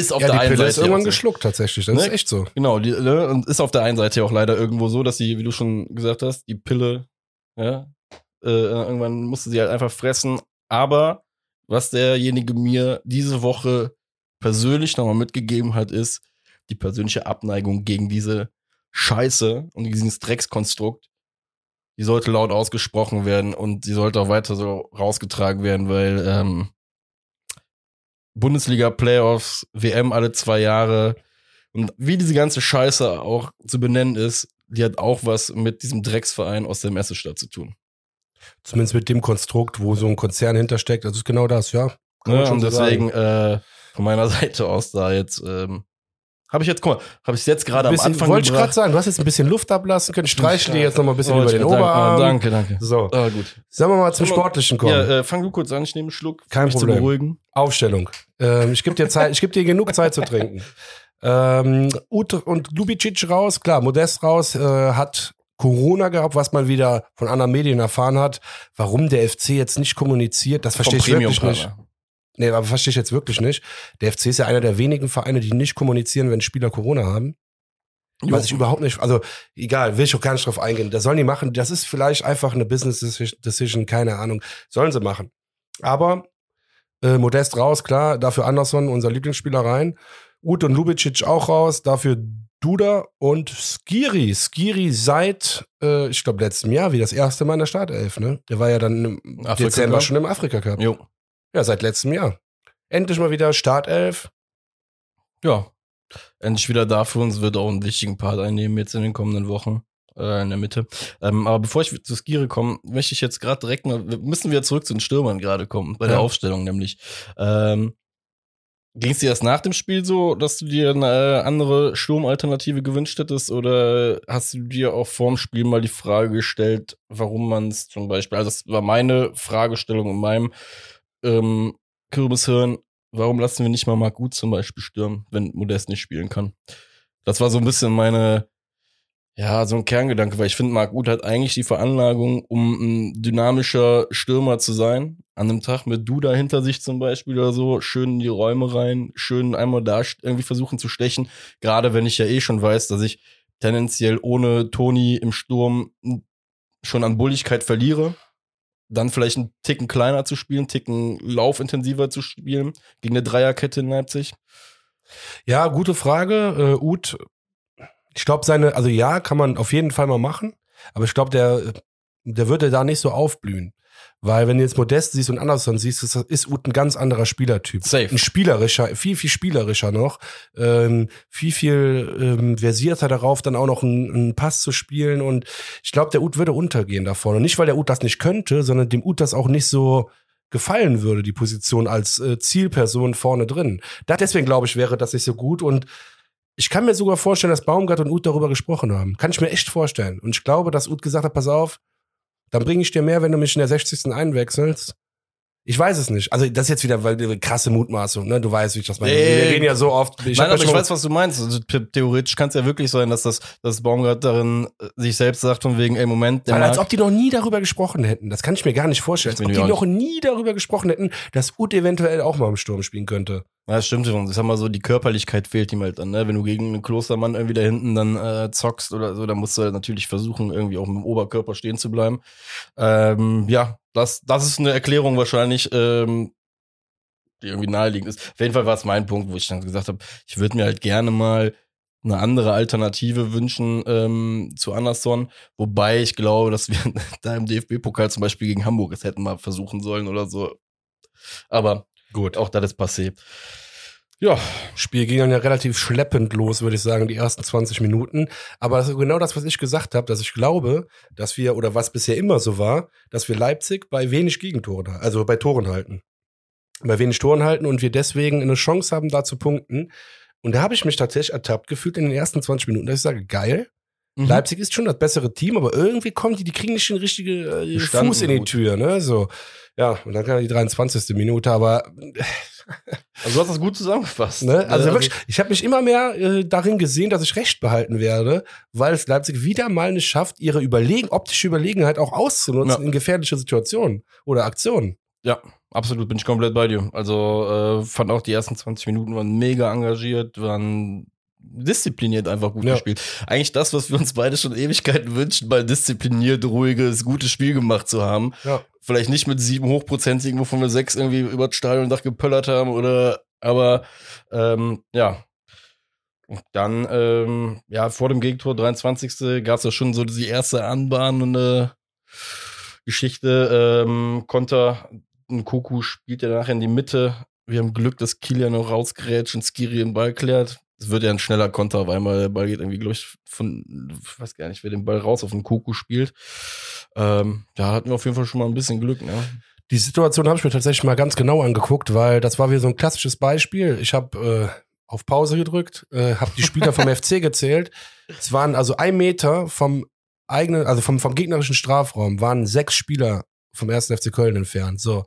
B: Ist auf
A: ja,
B: der
A: die
B: einen
A: Pille
B: Seite
A: ist irgendwann
B: so.
A: geschluckt tatsächlich. Das
B: Ne?
A: ist echt so.
B: Genau, die, ne, und ist auf der einen Seite auch leider irgendwo so, dass sie, wie du schon gesagt hast, die Pille, ja, äh, irgendwann musste sie halt einfach fressen. Aber was derjenige mir diese Woche persönlich nochmal mitgegeben hat, ist die persönliche Abneigung gegen diese Scheiße und dieses Dreckskonstrukt. Die sollte laut ausgesprochen werden und die sollte auch weiter so rausgetragen werden, weil ähm, Bundesliga-Playoffs, WM alle zwei Jahre, und wie diese ganze Scheiße auch zu benennen ist, die hat auch was mit diesem Drecksverein aus der Messestadt zu tun.
A: Zumindest mit dem Konstrukt, wo so ein Konzern hintersteckt. Das ist genau das, ja.
B: Ja, und deswegen äh, von meiner Seite aus da jetzt ähm, habe ich jetzt, guck mal, habe ich jetzt gerade am
A: Bisschen-
B: Anfang
A: Wollte ich gerade sagen, du hast jetzt ein bisschen Luft ablassen können. Streichel dir jetzt noch mal ein bisschen
B: Oh,
A: über den
B: bedanke-
A: Oberarm.
B: Danke, danke.
A: So,
B: Ah, gut.
A: sagen wir mal zum Sportlichen kommen.
B: Ja, äh, fang du kurz an, ich nehme einen Schluck,
A: Kein Problem.
B: zu beruhigen.
A: Aufstellung. Ähm, ich gebe dir Zeit, ich gebe dir genug Zeit zu trinken. Ähm, Ut und Lubicic raus, klar, Modest raus, äh, hat Corona gehabt, was man wieder von anderen Medien erfahren hat. Warum der FC jetzt nicht kommuniziert, das verstehe ich wirklich nicht. Nee, aber verstehe ich jetzt wirklich nicht. Der FC ist ja einer der wenigen Vereine, die nicht kommunizieren, wenn Spieler Corona haben.
B: Jo.
A: Was ich überhaupt nicht, also egal, will ich auch gar nicht drauf eingehen. Das sollen die machen. Das ist vielleicht einfach eine Business Decision, keine Ahnung. Sollen sie machen. Aber äh, Modest raus, klar, dafür Anderson, unser Lieblingsspieler rein. Ut und Lubicic auch raus, dafür Duda und Skiri. Skiri seit, äh, ich glaube, letztem Jahr wie das erste Mal in der Startelf, ne? Der war ja dann im
B: Afrika
A: Dezember
B: Cup.
A: schon im Afrika Cup.
B: Jo.
A: Ja, seit letztem Jahr. Endlich mal wieder Startelf.
B: Ja. Endlich wieder da für uns, wird auch einen wichtigen Part einnehmen jetzt in den kommenden Wochen. Äh, in der Mitte. Ähm, aber bevor ich zu Skire komme, möchte ich jetzt gerade direkt mal, wir müssen wieder zurück zu den Stürmern gerade kommen, bei der
A: Ja.
B: Aufstellung nämlich. Ähm, Ging es dir erst nach dem Spiel so, dass du dir eine äh, andere Sturmalternative gewünscht hättest? Oder hast du dir auch vorm Spiel mal die Frage gestellt, warum man es zum Beispiel, also das war meine Fragestellung in meinem ähm, Kürbishirn, warum lassen wir nicht mal Marc Gut zum Beispiel stürmen, wenn Modest nicht spielen kann? Das war so ein bisschen meine, ja, so ein Kerngedanke, weil ich finde, Marc Uth hat eigentlich die Veranlagung, um ein dynamischer Stürmer zu sein. An einem Tag mit Duda hinter sich zum Beispiel oder so, schön in die Räume rein, schön einmal da irgendwie versuchen zu stechen. Gerade wenn ich ja eh schon weiß, dass ich tendenziell ohne Toni im Sturm schon an Bulligkeit verliere. Dann vielleicht einen Ticken kleiner zu spielen, einen Ticken laufintensiver zu spielen gegen eine Dreierkette in Leipzig.
A: Ja, gute Frage. Äh, Uth, ich glaube, seine, also ja, kann man auf jeden Fall mal machen. Aber ich glaube, der der würde da nicht so aufblühen. Weil wenn du jetzt Modest siehst und Anderson siehst, ist, ist Uth ein ganz anderer Spielertyp.
B: Safe.
A: Ein spielerischer, viel, viel spielerischer noch. Ähm, viel, viel ähm, versierter darauf, dann auch noch einen, einen Pass zu spielen. Und ich glaube, der Uth würde untergehen da vorne. Nicht, weil der Uth das nicht könnte, sondern dem Uth das auch nicht so gefallen würde, die Position als äh, Zielperson vorne drin. Da deswegen glaube ich, wäre das nicht so gut. Und ich kann mir sogar vorstellen, dass Baumgart und Uth darüber gesprochen haben. Kann ich mir echt vorstellen. Und ich glaube, dass Uth gesagt hat, pass auf, dann bringe ich dir mehr, wenn du mich in der 60. einwechselst. Ich weiß es nicht. Also das ist jetzt wieder weil eine krasse Mutmaßung, ne? Du weißt, wie ich das meine.
B: Nee.
A: Wir reden ja so oft.
B: Ich Nein, aber ich weiß, was du meinst. Also, the- theoretisch kann es ja wirklich sein, dass das dass Baumgart darin äh, sich selbst sagt, von wegen, ey, Moment, der
A: Weil als ob die noch nie darüber gesprochen hätten. Das kann ich mir gar nicht vorstellen. Als ob die noch nie darüber gesprochen hätten, dass Uth eventuell auch mal im Sturm spielen könnte.
B: Ja, das stimmt schon. Ich sag mal so, die Körperlichkeit fehlt ihm halt dann, ne? Wenn du gegen einen Klostermann irgendwie da hinten dann äh, zockst oder so, dann musst du halt natürlich versuchen, irgendwie auch mit dem Oberkörper stehen zu bleiben. Ähm, ja, das, das ist eine Erklärung wahrscheinlich, ähm, die irgendwie naheliegend ist. Auf jeden Fall war es mein Punkt, wo ich dann gesagt habe, ich würde mir halt gerne mal eine andere Alternative wünschen ähm, zu Anderson, wobei ich glaube, dass wir da im DFB-Pokal zum Beispiel gegen Hamburg es hätten mal versuchen sollen oder so. Aber
A: Gut.
B: auch das ist passé. Ja,
A: Spiel ging dann ja relativ schleppend los, würde ich sagen, die ersten 20 Minuten. Aber das ist genau das, was ich gesagt habe, dass ich glaube, dass wir, oder was bisher immer so war, dass wir Leipzig bei wenig Gegentoren, also bei Toren halten. Bei wenig Toren halten und wir deswegen eine Chance haben, da zu punkten. Und da habe ich mich tatsächlich ertappt gefühlt in den ersten 20 Minuten, dass ich sage, geil,
B: Mhm.
A: Leipzig ist schon das bessere Team, aber irgendwie kommen die, die kriegen nicht den richtigen äh, Fuß in die
B: gut.
A: Tür, ne? So. Ja, und dann kam die 23. Minute, aber
B: Also du hast das gut zusammengefasst.
A: Ne? Also
B: Ja,
A: wirklich, ich habe mich immer mehr äh, darin gesehen, dass ich recht behalten werde, weil es Leipzig wieder mal nicht schafft, ihre Überlegen, optische Überlegenheit auch auszunutzen
B: Ja.
A: in gefährliche Situationen oder Aktionen.
B: Ja, absolut, bin ich komplett bei dir. Also äh, fand auch die ersten 20 Minuten waren mega engagiert, waren diszipliniert einfach gut
A: Ja.
B: gespielt. Eigentlich das, was wir uns beide schon Ewigkeiten wünschen, mal diszipliniert, ruhiges, gutes Spiel gemacht zu haben.
A: Ja.
B: Vielleicht nicht mit sieben hochprozentigen, wovon wir sechs irgendwie über das Stadiondach gepöllert haben oder, aber ähm, ja. Und dann, ähm, ja, vor dem Gegentor, 23. gab es ja schon so die erste anbahnende Geschichte. Ähm, Konter, ein Kuku spielt ja nachher in die Mitte. Wir haben Glück, dass Kilian noch rausgrätscht und Skiri den Ball klärt. Es wird ja ein schneller Konter auf einmal. Der Ball geht irgendwie, glaube ich, von, ich weiß gar nicht, wer den Ball raus auf den Kuku spielt. Ähm, da hatten wir auf jeden Fall schon mal ein bisschen Glück, ne?
A: Die Situation habe ich mir tatsächlich mal ganz genau angeguckt, weil das war wieder so ein klassisches Beispiel. Ich habe äh, auf Pause gedrückt, äh, habe die Spieler vom FC gezählt. Es waren also ein Meter vom eigenen, also vom, vom gegnerischen Strafraum, waren sechs Spieler vom ersten FC Köln entfernt. So.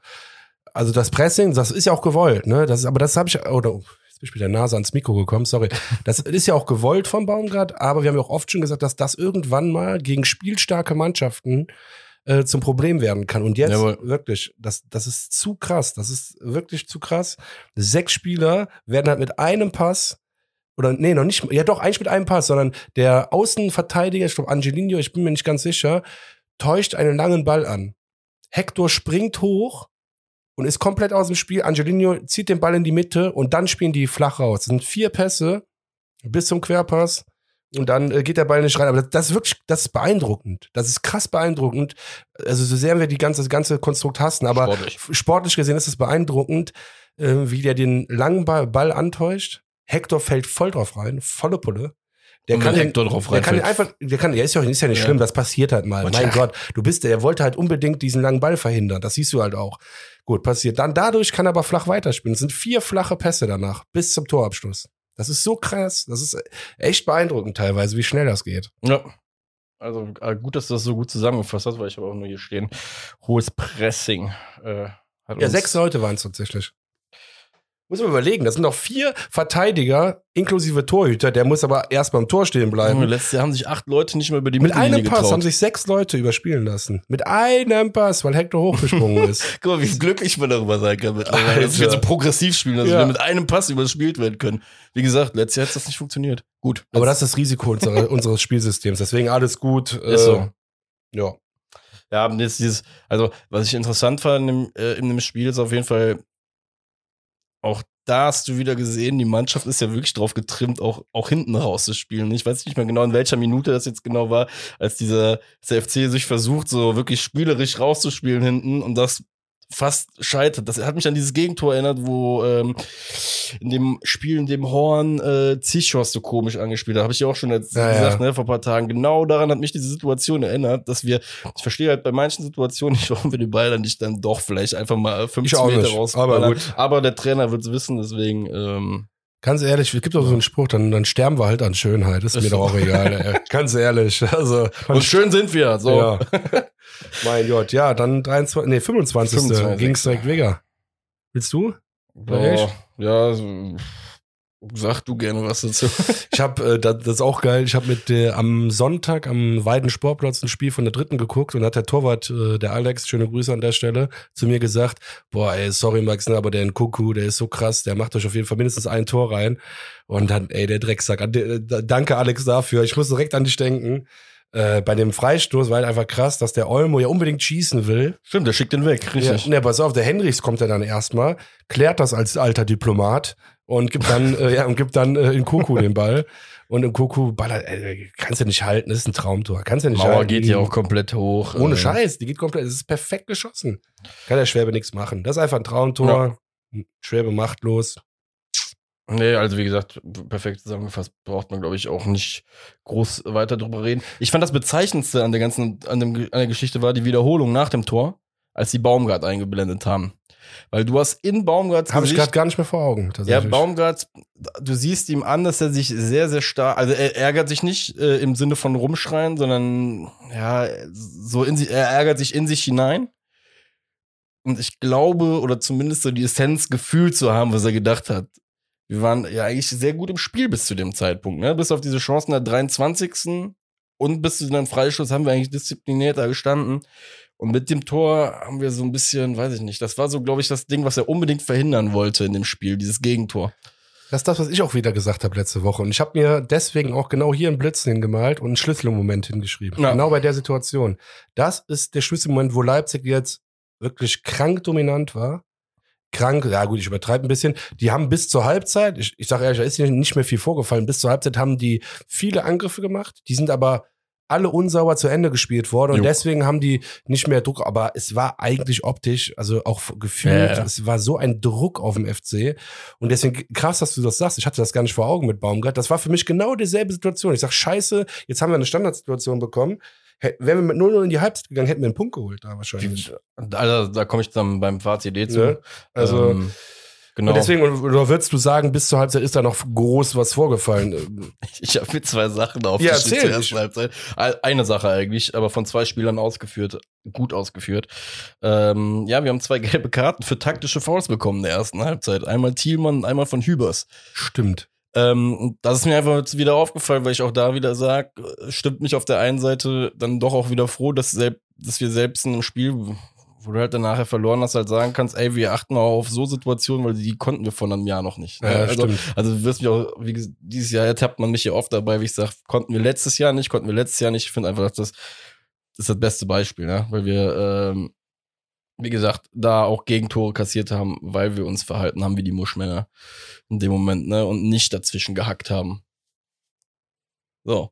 A: Also das Pressing, das ist ja auch gewollt, ne? Das ist, aber das habe ich, oder bin ich mit der Nase ans Mikro gekommen, sorry. Das ist ja auch gewollt vom Baumgart, aber wir haben ja auch oft schon gesagt, dass das irgendwann mal gegen spielstarke Mannschaften äh, zum Problem werden kann. Und jetzt
B: Jawohl.
A: wirklich, das, das ist zu krass. Das ist wirklich zu krass. Sechs Spieler werden halt mit einem Pass oder nee, noch nicht, ja doch, eigentlich mit einem Pass, sondern der Außenverteidiger, ich glaube Angelino, ich bin mir nicht ganz sicher, täuscht einen langen Ball an. Hector springt hoch und ist komplett aus dem Spiel. Angelino zieht den Ball in die Mitte und dann spielen die flach raus. Das sind vier Pässe bis zum Querpass und dann äh, geht der Ball nicht rein. Aber das, das ist wirklich, das ist beeindruckend. Das ist krass beeindruckend. Also so sehr wir die ganze, das ganze Konstrukt hassen, aber
B: Sportlich.
A: sportlich gesehen ist es beeindruckend, äh, wie der den langen Ball, Ball antäuscht. Hector fällt voll drauf rein, volle Pulle. Der kann den,
B: drauf
A: der kann den einfach, der kann, der ist ja, ist ja nicht
B: Ja.
A: schlimm, das passiert halt mal.
B: Und
A: mein
B: ja.
A: Gott, du bist, der wollte halt unbedingt diesen langen Ball verhindern. Das siehst du halt auch. Gut, passiert. Dann dadurch kann er aber flach weiterspielen. Es sind vier flache Pässe danach bis zum Torabschluss. Das ist so krass. Das ist echt beeindruckend teilweise, wie schnell das geht.
B: Ja. Also äh, gut, dass du das so gut zusammengefasst hast, weil ich habe auch nur hier stehen. Hohes Pressing. Äh,
A: Ja, sechs Leute waren es tatsächlich. Muss man überlegen, das sind noch vier Verteidiger inklusive Torhüter, der muss aber erst beim Tor stehen bleiben.
B: Letztes Jahr haben sich acht Leute nicht mehr über die
A: Mit
B: Mittellinie
A: einem Pass
B: getraut.
A: haben sich sechs Leute überspielen lassen. Mit einem Pass, weil Hector hochgesprungen ist.
B: Guck mal, wie glücklich man darüber sein kann mittlerweile. Dass wir so progressiv spielen, dass
A: Ja.
B: wir mit einem Pass überspielt werden können. Wie gesagt, letztes Jahr hat das nicht funktioniert. Gut.
A: Aber das ist das Risiko unserer, unseres Spielsystems. Deswegen alles gut. äh,
B: Ist so.
A: Ja.
B: Ja, jetzt dieses, also was ich interessant fand dem, äh, in dem Spiel ist auf jeden Fall auch da hast du wieder gesehen, die Mannschaft ist ja wirklich drauf getrimmt, auch, auch hinten rauszuspielen. Ich weiß nicht mehr genau, in welcher Minute das jetzt genau war, als dieser CFC sich versucht, so wirklich spielerisch rauszuspielen hinten und das fast scheitert. Das hat mich an dieses Gegentor erinnert, wo ähm, in dem Spiel, in dem Horn äh, Zichos so komisch angespielt hat. Habe ich ja auch schon jetzt
A: Ja,
B: gesagt,
A: ja.
B: ne, vor ein paar Tagen. Genau daran hat mich diese Situation erinnert, dass wir, ich verstehe halt bei manchen Situationen nicht, warum wir den Ball dann nicht dann doch vielleicht einfach mal 50
A: auch
B: Meter rausballern.
A: aber gut.
B: Aber der Trainer wird es wissen, deswegen ähm,
A: Ganz ehrlich, es gibt doch so einen Spruch, dann, dann sterben wir halt an Schönheit. Ist,
B: Ist
A: mir
B: so.
A: doch auch egal. Ey. Ganz ehrlich. Also,
B: und schön sind wir. So.
A: Ja. mein Gott, ja, dann 23, nee, 25.
B: 25.
A: ging's direkt Vega. Willst du?
B: Ja, so, sag du gerne was dazu.
A: Ich habe, äh, das, das ist auch geil. Ich habe mit äh, am Sonntag am Weiden Sportplatz ein Spiel von der Dritten geguckt und hat der Torwart, äh, der Alex, schöne Grüße an der Stelle, zu mir gesagt: Boah, ey, sorry Max, ne, aber der Nkuku, der ist so krass, der macht euch auf jeden Fall mindestens ein Tor rein. Und dann, ey, der Drecksack. äh, Danke Alex dafür. Ich muss direkt an dich denken. Äh, bei dem Freistoß war halt einfach krass, dass der Olmo ja unbedingt schießen will.
B: Stimmt, der schickt den weg, richtig.
A: Ja, ne, pass auf, der Henrichs kommt ja dann erstmal, klärt das als alter Diplomat und gibt dann, äh, ja, und gibt dann äh, in Kuku den Ball. Und in Kuku ballert, äh, kannst du nicht halten, das ist ein Traumtor. Kannst du nicht
B: Mauer
A: halten.
B: geht ja auch komplett hoch.
A: Ohne
B: äh,
A: Scheiß, die geht komplett, es ist perfekt geschossen. Kann der Schwäbe nichts machen. Das ist einfach ein Traumtor. Schwäbe machtlos.
B: Nee, also wie gesagt, perfekt zusammengefasst, braucht man, glaube ich, auch nicht groß weiter drüber reden. Ich fand das Bezeichnendste an der ganzen, an, dem, an der Geschichte war die Wiederholung nach dem Tor, als die Baumgart eingeblendet haben. Weil du hast in Baumgarts
A: Habe ich gerade gar nicht mehr vor Augen.
B: Ja. Baumgart, du siehst ihm an, dass er sich sehr, sehr stark, also er ärgert sich nicht äh, im Sinne von rumschreien, sondern ja, so in sich, er ärgert sich in sich hinein. Und ich glaube, oder zumindest so die Essenz gefühlt zu haben, was er gedacht hat. Wir waren ja eigentlich sehr gut im Spiel bis zu dem Zeitpunkt, ne? Bis auf diese Chancen der 23. und bis zu dem Freistoß haben wir eigentlich diszipliniert da gestanden. Und mit dem Tor haben wir so ein bisschen, weiß ich nicht, das war so, glaube ich, das Ding, was er unbedingt verhindern wollte in dem Spiel, dieses Gegentor.
A: Das ist das, was ich auch wieder gesagt habe letzte Woche. Und ich habe mir deswegen auch genau hier einen Blitz hingemalt und einen Schlüsselmoment hingeschrieben.
B: Ja.
A: Genau bei der Situation. Das ist der Schlüsselmoment, wo Leipzig jetzt wirklich krank dominant war. Krank, ja gut, ich übertreibe ein bisschen. Die haben bis zur Halbzeit, ich, ich sage ehrlich, da ist nicht mehr viel vorgefallen. Bis zur Halbzeit haben die viele Angriffe gemacht. Die sind aber alle unsauber zu Ende gespielt worden und
B: Jo.
A: deswegen haben die nicht mehr Druck, aber es war eigentlich optisch, also auch gefühlt,
B: Ja, ja.
A: es war so ein Druck auf dem FC und deswegen krass, dass du das sagst. Ich hatte das gar nicht vor Augen mit Baumgart. Das war für mich genau dieselbe Situation. Ich sag, scheiße, jetzt haben wir eine Standardsituation bekommen. Wären wir mit 0-0 in die Halbzeit gegangen, hätten wir einen Punkt geholt da wahrscheinlich.
B: Also, da komme ich dann beim Fazit eh zu.
A: Ne? Also,
B: Ähm, genau.
A: und deswegen, oder würdest du sagen, bis zur Halbzeit ist da noch groß was vorgefallen?
B: ich habe mir zwei Sachen
A: Ja,
B: aufgeschrieben
A: erzähl.
B: zur ersten Halbzeit. Ein- Eine Sache eigentlich, aber von zwei Spielern ausgeführt, gut ausgeführt. Ähm, ja, wir haben zwei gelbe Karten für taktische Fouls bekommen in der ersten Halbzeit. Einmal Thielmann einmal von Hübers.
A: Stimmt.
B: Ähm, das ist mir einfach jetzt wieder aufgefallen, weil ich auch da wieder sage, stimmt mich auf der einen Seite dann doch auch wieder froh, dass, dass wir selbst in einem Spiel, wo du halt dann nachher verloren hast, halt sagen kannst, ey, wir achten auch auf so Situationen, weil die konnten wir vor einem Jahr noch nicht. ne?
A: Ja,
B: also,
A: stimmt.
B: also du wirst mich auch, wie gesagt, dieses Jahr ertappt man mich hier oft dabei, wie ich sage, konnten wir letztes Jahr nicht, konnten wir letztes Jahr nicht. Ich finde einfach, dass das, das ist das beste Beispiel, ne? Weil wir, ähm, wie gesagt, da auch Gegentore kassiert haben, weil wir uns verhalten haben wie die Muschmänner in dem Moment, ne? Und nicht dazwischen gehackt haben. So.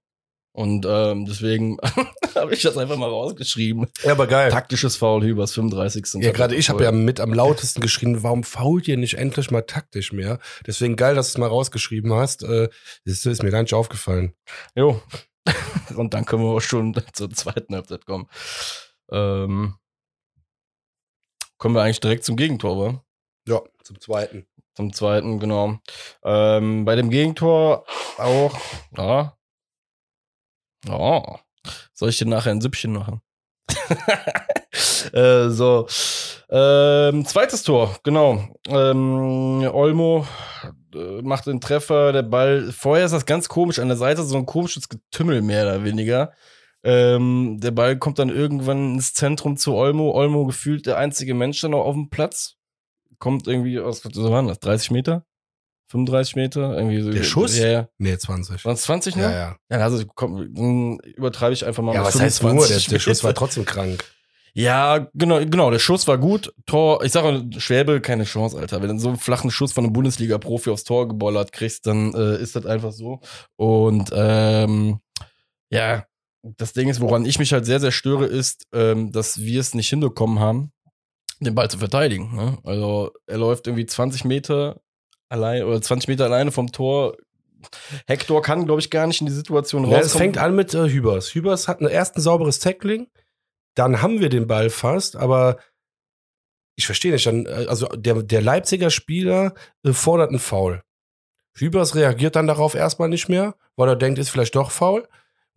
B: Und ähm, deswegen habe ich das einfach mal rausgeschrieben.
A: Ja, aber geil.
B: Taktisches Foul Hübers, 35.
A: Ja, gerade ich habe ja mit am lautesten geschrien, warum fault ihr nicht endlich mal taktisch mehr? Deswegen geil, dass du es mal rausgeschrieben hast. Äh, das ist mir gar nicht aufgefallen.
B: Jo. Und dann können wir auch schon zur zweiten Halbzeit kommen. Ähm, kommen wir eigentlich direkt zum Gegentor, wa?
A: Ja, zum zweiten.
B: Zum zweiten, genau. Ähm, bei dem Gegentor auch, ja. Ja. Soll ich dir nachher ein Süppchen machen? äh, so. Ähm, zweites Tor, genau. Ähm, Olmo äh, macht den Treffer, der Ball. Vorher ist das ganz komisch an der Seite, so ein komisches Getümmel mehr oder weniger. Ähm, der Ball kommt dann irgendwann ins Zentrum zu Olmo. Olmo gefühlt der einzige Mensch dann noch auf dem Platz. Kommt irgendwie aus, was waren das, 30 Meter? 35 Meter? Irgendwie so.
A: Der Schuss?
B: Ja, ja.
A: Nee, 20.
B: Waren es 20 noch?
A: Ja, ja.
B: Ja, also komm, dann übertreibe ich einfach mal
A: Ja, was heißt nur? Der,
B: 25
A: der Schuss war trotzdem krank.
B: Ja, genau, genau. Der Schuss war gut. Tor, ich sage Schwäbe, keine Chance, Alter. Wenn du so einen flachen Schuss von einem Bundesliga-Profi aufs Tor gebollert kriegst, dann äh, ist das einfach so. Und ähm, ja, das Ding ist, woran ich mich halt sehr, sehr störe, ist, ähm, dass wir es nicht hinbekommen haben, den Ball zu verteidigen. Ne? Also er läuft irgendwie 20 Meter allein oder 20 Meter alleine vom Tor. Hector kann, glaube ich, gar nicht in die Situation
A: rauskommen. Ja, es fängt an mit äh, Hübers. Hübers hat erst ein sauberes Tackling, dann haben wir den Ball fast, aber ich verstehe nicht, dann, äh, also der, der Leipziger Spieler äh, fordert einen Foul. Hübers reagiert dann darauf erstmal nicht mehr, weil er denkt, ist vielleicht doch faul.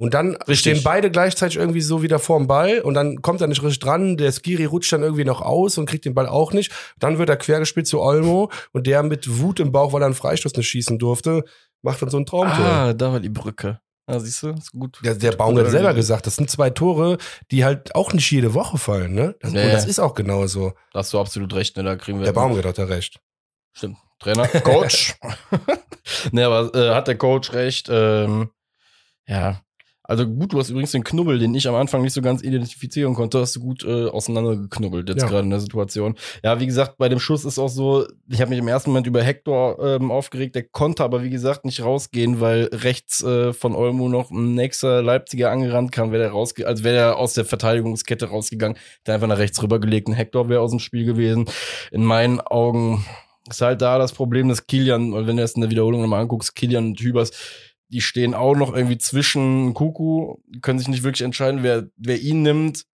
A: Und dann richtig. stehen beide gleichzeitig irgendwie so wieder vorm Ball und dann kommt er nicht richtig dran. Der Skiri rutscht dann irgendwie noch aus und kriegt den Ball auch nicht. Dann wird er quergespielt zu Olmo und der mit Wut im Bauch, weil er einen Freistoß nicht schießen durfte, macht dann so ein Traumtor.
B: Ah, da war die Brücke. Ja, siehst du, ist gut.
A: Der, der Baum hat selber gesagt, das sind zwei Tore, die halt auch nicht jede Woche fallen, ne? Das, nee. Und das ist auch genauso.
B: Da hast du absolut recht, ne? Da kriegen wir.
A: Der Baum hat da recht.
B: Stimmt. Trainer, Coach. ne, aber äh, hat der Coach recht. Ähm, ja, also gut, du hast übrigens den Knubbel, den ich am Anfang nicht so ganz identifizieren konnte, hast du gut äh, auseinandergeknubbelt jetzt ja. gerade in der Situation. Ja, wie gesagt, bei dem Schuss ist auch so, ich habe mich im ersten Moment über Hector ähm, aufgeregt, der konnte aber wie gesagt nicht rausgehen, weil rechts äh, von Olmo noch ein nächster Leipziger angerannt kam, wäre der rausge als wäre er aus der Verteidigungskette rausgegangen, der einfach nach rechts rübergelegt, ein Hector wäre aus dem Spiel gewesen. In meinen Augen ist halt da das Problem, dass Kilian, wenn du es in der Wiederholung nochmal anguckst, Kilian und Hübers, die stehen auch noch irgendwie zwischen Kuku, können sich nicht wirklich entscheiden, wer, wer ihn nimmt.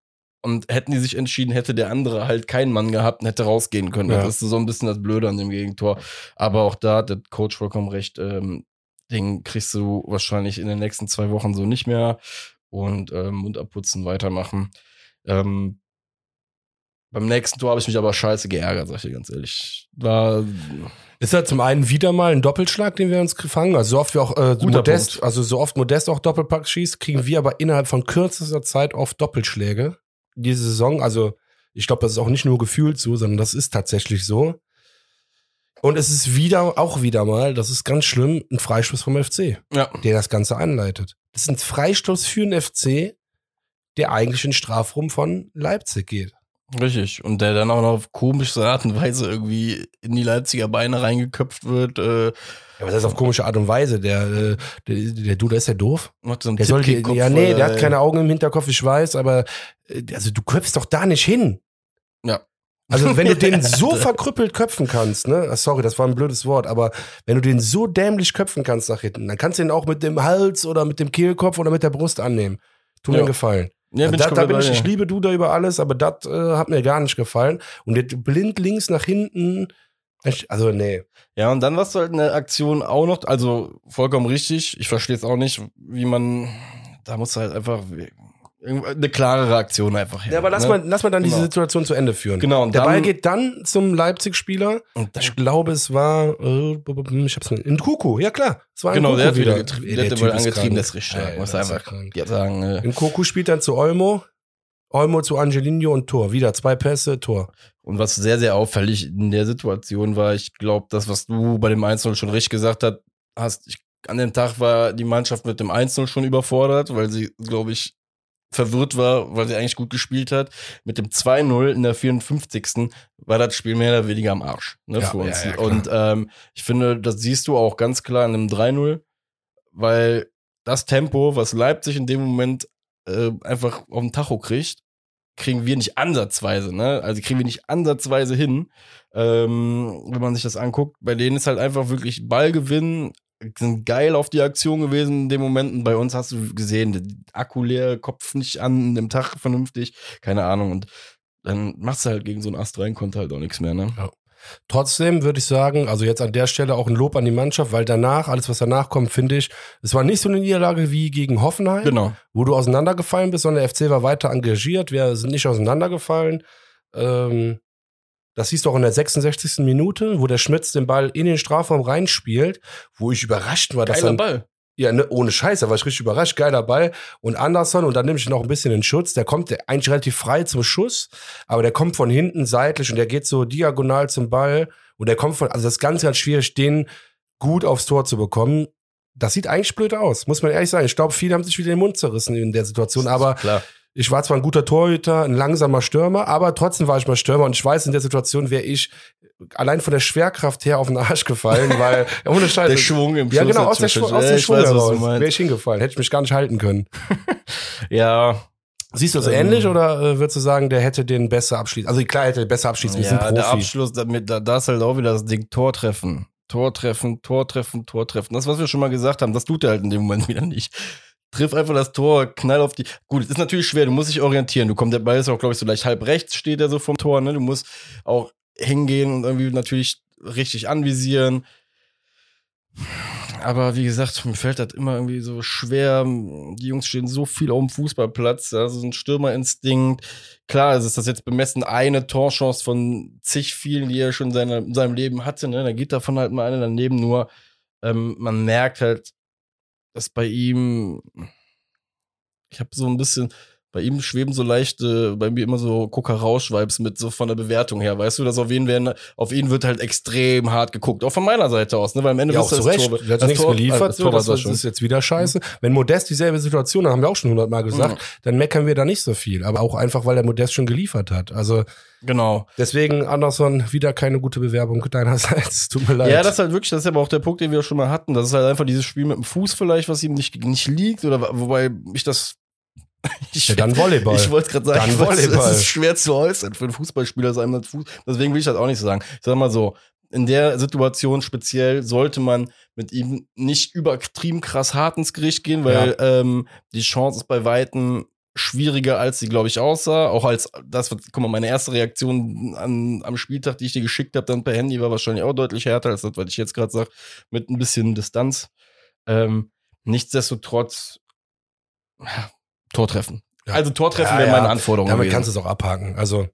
B: Und hätten die sich entschieden, hätte der andere halt keinen Mann gehabt und hätte rausgehen können. Ja. Das ist so ein bisschen das Blöde an dem Gegentor. Aber auch da hat der Coach vollkommen recht. Ähm, den kriegst du wahrscheinlich in den nächsten zwei Wochen so nicht mehr. Und ähm, Mund abputzen, weitermachen. Ähm, beim nächsten Tor habe ich mich aber scheiße geärgert, sag ich dir ganz ehrlich. War
A: ist ja zum einen wieder mal ein Doppelschlag, den wir uns gefangen. Also so oft wir auch äh, Modest, Punkt. also so oft Modest auch Doppelpack schießt, kriegen wir aber innerhalb von kürzester Zeit oft Doppelschläge. Diese Saison, also ich glaube, das ist auch nicht nur gefühlt so, sondern das ist tatsächlich so. Und es ist wieder, auch wieder mal, das ist ganz schlimm, ein Freistoß vom FC, ja. der das Ganze anleitet. Das ist ein Freistoß für den FC, der eigentlich in den Strafraum von Leipzig geht.
B: Richtig. Und der dann auch noch auf komische Art und Weise irgendwie in die Leipziger Beine reingeköpft wird. Äh, ja,
A: was heißt auf komische Art und Weise? Der, äh, der, der du, der ist ja doof.
B: Macht so einen
A: der soll die, Ja, nee, der hat keine Augen im Hinterkopf, ich weiß, aber äh, also du köpfst doch da nicht hin.
B: Ja.
A: Also wenn du den so verkrüppelt köpfen kannst, ne, ah, sorry, das war ein blödes Wort, aber wenn du den so dämlich köpfen kannst nach hinten, dann kannst du ihn auch mit dem Hals oder mit dem Kehlkopf oder mit der Brust annehmen. Tu mir ja. einen Gefallen. Ja, bin da, ich da bin ich, ich liebe Duda über alles, aber das äh, hat mir gar nicht gefallen. Und jetzt blind links nach hinten, also nee.
B: Ja, und dann warst du halt eine Aktion auch noch, also vollkommen richtig. Ich verstehe es auch nicht, wie man, da muss halt einfach, eine klare Reaktion einfach
A: her. Ja, aber lass, ne? mal, lass mal dann genau. diese Situation zu Ende führen.
B: Genau.
A: Und Der Ball geht dann zum Leipzig-Spieler. Ich glaube, es war, äh, ich hab's nicht, in Kuku, ja klar. Es war
B: genau,
A: Kuku
B: der hat wieder, getrieben, der, der hat wohl angetrieben, das ist richtig
A: stark. Muss einfach sagen. Äh, in Kuku spielt dann zu Olmo. Olmo zu Angelino und Tor. Wieder zwei Pässe, Tor.
B: Und was sehr, sehr auffällig in der Situation war, ich glaube, das, was du bei dem 1 schon richtig gesagt hast, ich, an dem Tag war die Mannschaft mit dem 1 schon überfordert, weil sie, glaube ich, verwirrt war, weil sie eigentlich gut gespielt hat. Mit dem 2-0 in der 54. war das Spiel mehr oder weniger am Arsch ne, ja, für uns. Ja, ja, und ähm, ich finde, das siehst du auch ganz klar in einem 3-0, weil das Tempo, was Leipzig in dem Moment äh, einfach auf den Tacho kriegt, kriegen wir nicht ansatzweise, ne? Also kriegen wir nicht ansatzweise hin, ähm, wenn man sich das anguckt. Bei denen ist halt einfach wirklich Ballgewinn, sind geil auf die Aktion gewesen in dem Moment. Und bei uns hast du gesehen, Akku leer, Kopf nicht an, dem Tag vernünftig, keine Ahnung. Und dann machst du halt gegen so einen Ast rein, konnte halt auch nichts mehr, ne? Ja.
A: Trotzdem würde ich sagen, also jetzt an der Stelle auch ein Lob an die Mannschaft, weil danach, alles was danach kommt, finde ich, es war nicht so eine Niederlage wie gegen Hoffenheim,
B: genau.
A: wo du auseinandergefallen bist, sondern der FC war weiter engagiert, wir sind nicht auseinandergefallen. Ähm, das hieß doch in der 66. Minute, wo der Schmitz den Ball in den Strafraum reinspielt, wo ich überrascht war, dass
B: Geiler dann, Ball.
A: Ja, ne, ohne Scheiß, da war ich richtig überrascht, geiler Ball. Und Anderson, und dann nehme ich noch ein bisschen in Schutz, der kommt der, eigentlich relativ frei zum Schuss, aber der kommt von hinten seitlich und der geht so diagonal zum Ball und der kommt von, also das ist ganz, ganz schwierig, den gut aufs Tor zu bekommen. Das sieht eigentlich blöd aus, muss man ehrlich sagen. Ich glaube, viele haben sich wieder den Mund zerrissen in der Situation, aber
B: klar
A: ich war zwar ein guter Torhüter, ein langsamer Stürmer, aber trotzdem war ich mal Stürmer und ich weiß, in der Situation wäre ich allein von der Schwerkraft her auf den Arsch gefallen, weil ohne Scheiße.
B: Der Schwung im
A: Ja,
B: Schluss
A: genau, aus, der. Schwung, aus
B: Ja,
A: dem
B: ich
A: Schwung
B: weiß,
A: heraus wäre ich hingefallen, hätte ich mich gar nicht halten können.
B: Ja,
A: Siehst du das
B: Ähm.
A: ähnlich oder äh, würdest du sagen, der hätte den besser abschließen? Also klar, hätte er besser abschließen, sind
B: ja der
A: Profi.
B: Abschluss, damit, da, da ist halt auch wieder das Ding Tor treffen. Tor treffen, Tor treffen, Tor treffen. Das, was wir schon mal gesagt haben, das tut er halt in dem Moment wieder nicht. Triff einfach das Tor, knall auf die. Gut, es ist natürlich schwer, du musst dich orientieren. Du kommst, der Ball ist auch, glaube ich, so leicht halb rechts steht er so vom Tor, ne? Du musst auch hingehen und irgendwie natürlich richtig anvisieren. Aber wie gesagt, mir fällt das immer irgendwie so schwer. Die Jungs stehen so viel auf dem Fußballplatz. Also so ein Stürmerinstinkt. Klar, es ist das jetzt bemessen eine Torchance von zig vielen, die er schon in seinem Leben hatte. Ne? Da geht davon halt mal eine daneben. Nur ähm, man merkt halt, dass bei ihm, ich habe so ein bisschen, bei ihm schweben so leichte, bei mir immer so Gucker-Rausch-Vibes mit, so von der Bewertung her. Weißt du, dass auf ihn werden, auf ihn wird halt extrem hart geguckt. Auch von meiner Seite aus, ne? Weil am Ende
A: Ja, auch zu
B: du das
A: Recht.
B: Tor-
A: hat
B: das
A: nichts
B: Tor-
A: geliefert.
B: das Tor
A: das,
B: das
A: das ist jetzt wieder scheiße. Wenn Modest dieselbe Situation hat, haben wir auch schon hundertmal gesagt,
B: Mhm.
A: dann meckern wir da nicht so viel. Aber auch einfach, weil der Modest schon geliefert hat. Also
B: Genau.
A: deswegen, Anderson, wieder keine gute Bewerbung deinerseits. Tut mir leid.
B: Ja, das ist halt wirklich, das ist aber auch der Punkt, den wir schon mal hatten. Das ist halt einfach dieses Spiel mit dem Fuß vielleicht, was ihm nicht, nicht liegt, oder wobei ich das. Ich,
A: ja, dann Volleyball.
B: ich wollte gerade sagen,
A: Dann Volleyball.
B: es ist schwer zu äußern für einen Fußballspieler, dass einem Fuß. Deswegen will ich das auch nicht so sagen. Ich sag mal so, in der Situation speziell sollte man mit ihm nicht übertrieben krass hart ins Gericht gehen, weil ähm, die Chance ist bei Weitem schwieriger, als sie, glaube ich, aussah. Auch als das, was- guck mal, meine erste Reaktion an, am Spieltag, die ich dir geschickt habe, dann per Handy, war wahrscheinlich auch deutlich härter als das, was ich jetzt gerade sage, mit ein bisschen Distanz. Ähm, nichtsdestotrotz, ja, Tor treffen.
A: Ja.
B: Also Tor treffen
A: Ja,
B: wäre
A: ja.
B: meine Anforderung.
A: Damit
B: gewesen.
A: kannst du es auch abhaken. Also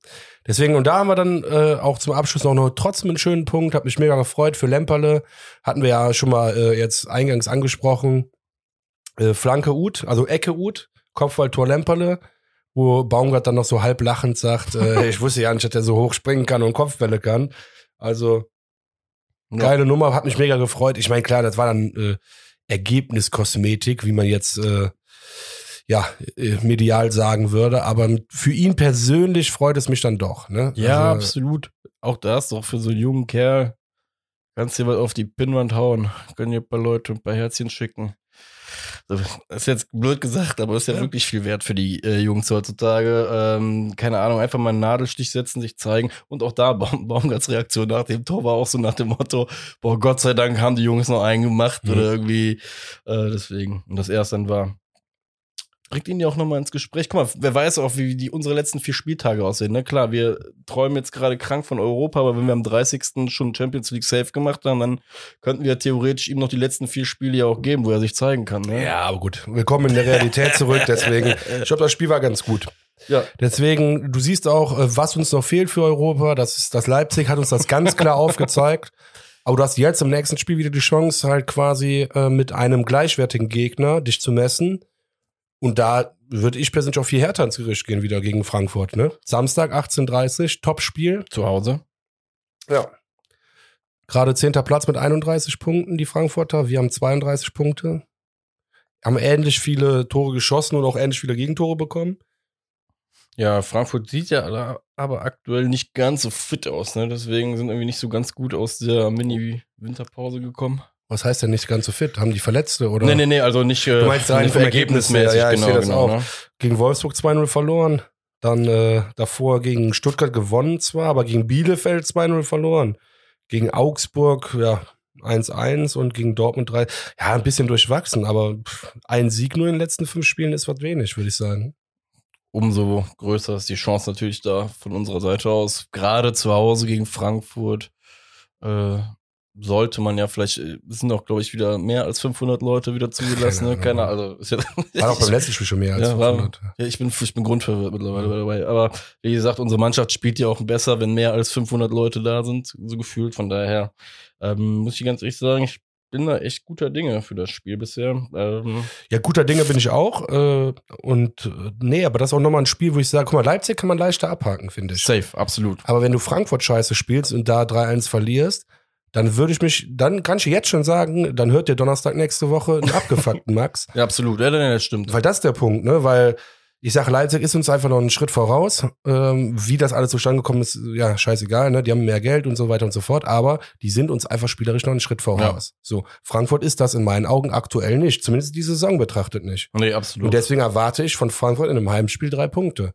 A: deswegen, und da haben wir dann äh, auch zum Abschluss noch, noch trotzdem einen schönen Punkt. Hat mich mega gefreut für Lemperle. Hatten wir ja schon mal äh, jetzt eingangs angesprochen. Äh, Flanke Ut, also Ecke Ut, Kopfballtor Lemperle, wo Baumgart dann noch so halb lachend sagt, äh, ich wusste ja nicht, dass der so hoch springen kann und Kopfbälle kann. Also
B: Ja.
A: geile Nummer, hat mich mega gefreut. Ich meine, klar, das war dann äh, Ergebniskosmetik, wie man jetzt äh, ja äh, medial sagen würde, aber für ihn persönlich freut es mich dann doch. Ne?
B: Ja,
A: also,
B: absolut. Auch das doch für so einen jungen Kerl. Kannst dir was auf die Pinnwand hauen. Können dir ein paar Leute ein paar Herzchen schicken. Das ist jetzt blöd gesagt, aber ist ja,
A: Ja.
B: wirklich viel wert für die äh, Jungs heutzutage. Ähm, keine Ahnung, einfach mal einen Nadelstich setzen, sich zeigen. Und auch da, Baum, Baumgarts Reaktion nach dem Tor war auch so nach dem Motto, boah, Gott sei Dank haben die Jungs noch einen gemacht
A: Mhm.
B: oder irgendwie äh, deswegen. Und das erste dann war. Bringt ihn ja auch nochmal ins Gespräch. Guck mal, wer weiß auch, wie die unsere letzten vier Spieltage aussehen. Ne? Klar, wir träumen jetzt gerade krank von Europa, aber wenn wir am 30. schon Champions League safe gemacht haben, dann könnten wir theoretisch ihm noch die letzten vier Spiele ja auch geben, wo er sich zeigen kann. Ne?
A: ja, aber gut, wir kommen in der Realität zurück, deswegen, ich glaube, das Spiel war ganz gut.
B: Ja.
A: Deswegen, du siehst auch, äh, was uns noch fehlt für Europa. Das ist, das Leipzig hat uns das ganz klar aufgezeigt. Aber du hast jetzt im nächsten Spiel wieder die Chance, halt quasi äh, mit einem gleichwertigen Gegner dich zu messen. Und da würde ich persönlich auch viel härter ins Gericht gehen, wieder gegen Frankfurt. Ne? Samstag 18.30 Top-Spiel.
B: Zu Hause.
A: Ja. Gerade zehnter Platz mit 31 Punkten, die Frankfurter. Wir haben 32 Punkte. Haben ähnlich viele Tore geschossen und auch ähnlich viele Gegentore bekommen.
B: Ja, Frankfurt sieht ja aber aktuell nicht ganz so fit aus. Ne? Deswegen sind irgendwie nicht so ganz gut aus der Mini-Winterpause gekommen.
A: Was heißt denn nicht ganz so fit? Haben die Verletzte oder?
B: Nee, nee, nee, also nicht äh,
A: Du meinst rein
B: nicht
A: vom Ergebnis her, ja, ich sehe das auch.
B: Ne?
A: Gegen Wolfsburg 2-0 verloren. Dann äh, davor gegen Stuttgart gewonnen zwar, aber gegen Bielefeld 2-0 verloren. Gegen Augsburg, ja, 1-1 und gegen Dortmund 3. Ja, ein bisschen durchwachsen, aber ein Sieg nur in den letzten fünf Spielen ist was wenig, würde ich sagen.
B: Umso größer ist die Chance natürlich da von unserer Seite aus. Gerade zu Hause gegen Frankfurt äh, sollte man ja vielleicht, äh, es sind auch, glaube ich, wieder mehr als 500 Leute wieder zugelassen. Ne?
A: Keine
B: Keine
A: Ahnung.
B: also ist ja,
A: War auch beim letzten Spiel schon mehr als
B: Ja, war-
A: 500.
B: Ja, ich bin, ich bin grundverwirrt mittlerweile dabei. Aber wie gesagt, unsere Mannschaft spielt ja auch besser, wenn mehr als 500 Leute da sind, so gefühlt. Von daher ähm, muss ich ganz ehrlich sagen, ich bin da echt guter Dinge für das Spiel bisher. Ähm,
A: Ja, guter Dinge bin ich auch. Äh, und äh, nee, aber das ist auch nochmal ein Spiel, wo ich sage, guck mal, Leipzig kann man leichter abhaken, finde ich.
B: safe, absolut.
A: Aber wenn du Frankfurt scheiße spielst und da 3-1 verlierst, dann würde ich mich, dann kann ich jetzt schon sagen, dann hört ihr Donnerstag nächste Woche einen abgefuckten Max.
B: Ja, absolut. Ja, das stimmt.
A: Weil das ist der Punkt, ne? Weil Ich sage, Leipzig ist uns einfach noch einen Schritt voraus. Ähm, wie das alles zustande gekommen ist, ja, scheißegal, ne? Die haben mehr Geld und so weiter und so fort, aber die sind uns einfach spielerisch noch einen Schritt voraus. Ja. So, Frankfurt ist das in meinen Augen aktuell nicht, zumindest die Saison betrachtet nicht.
B: Nee, absolut.
A: Und deswegen erwarte ich von Frankfurt in einem Heimspiel drei Punkte.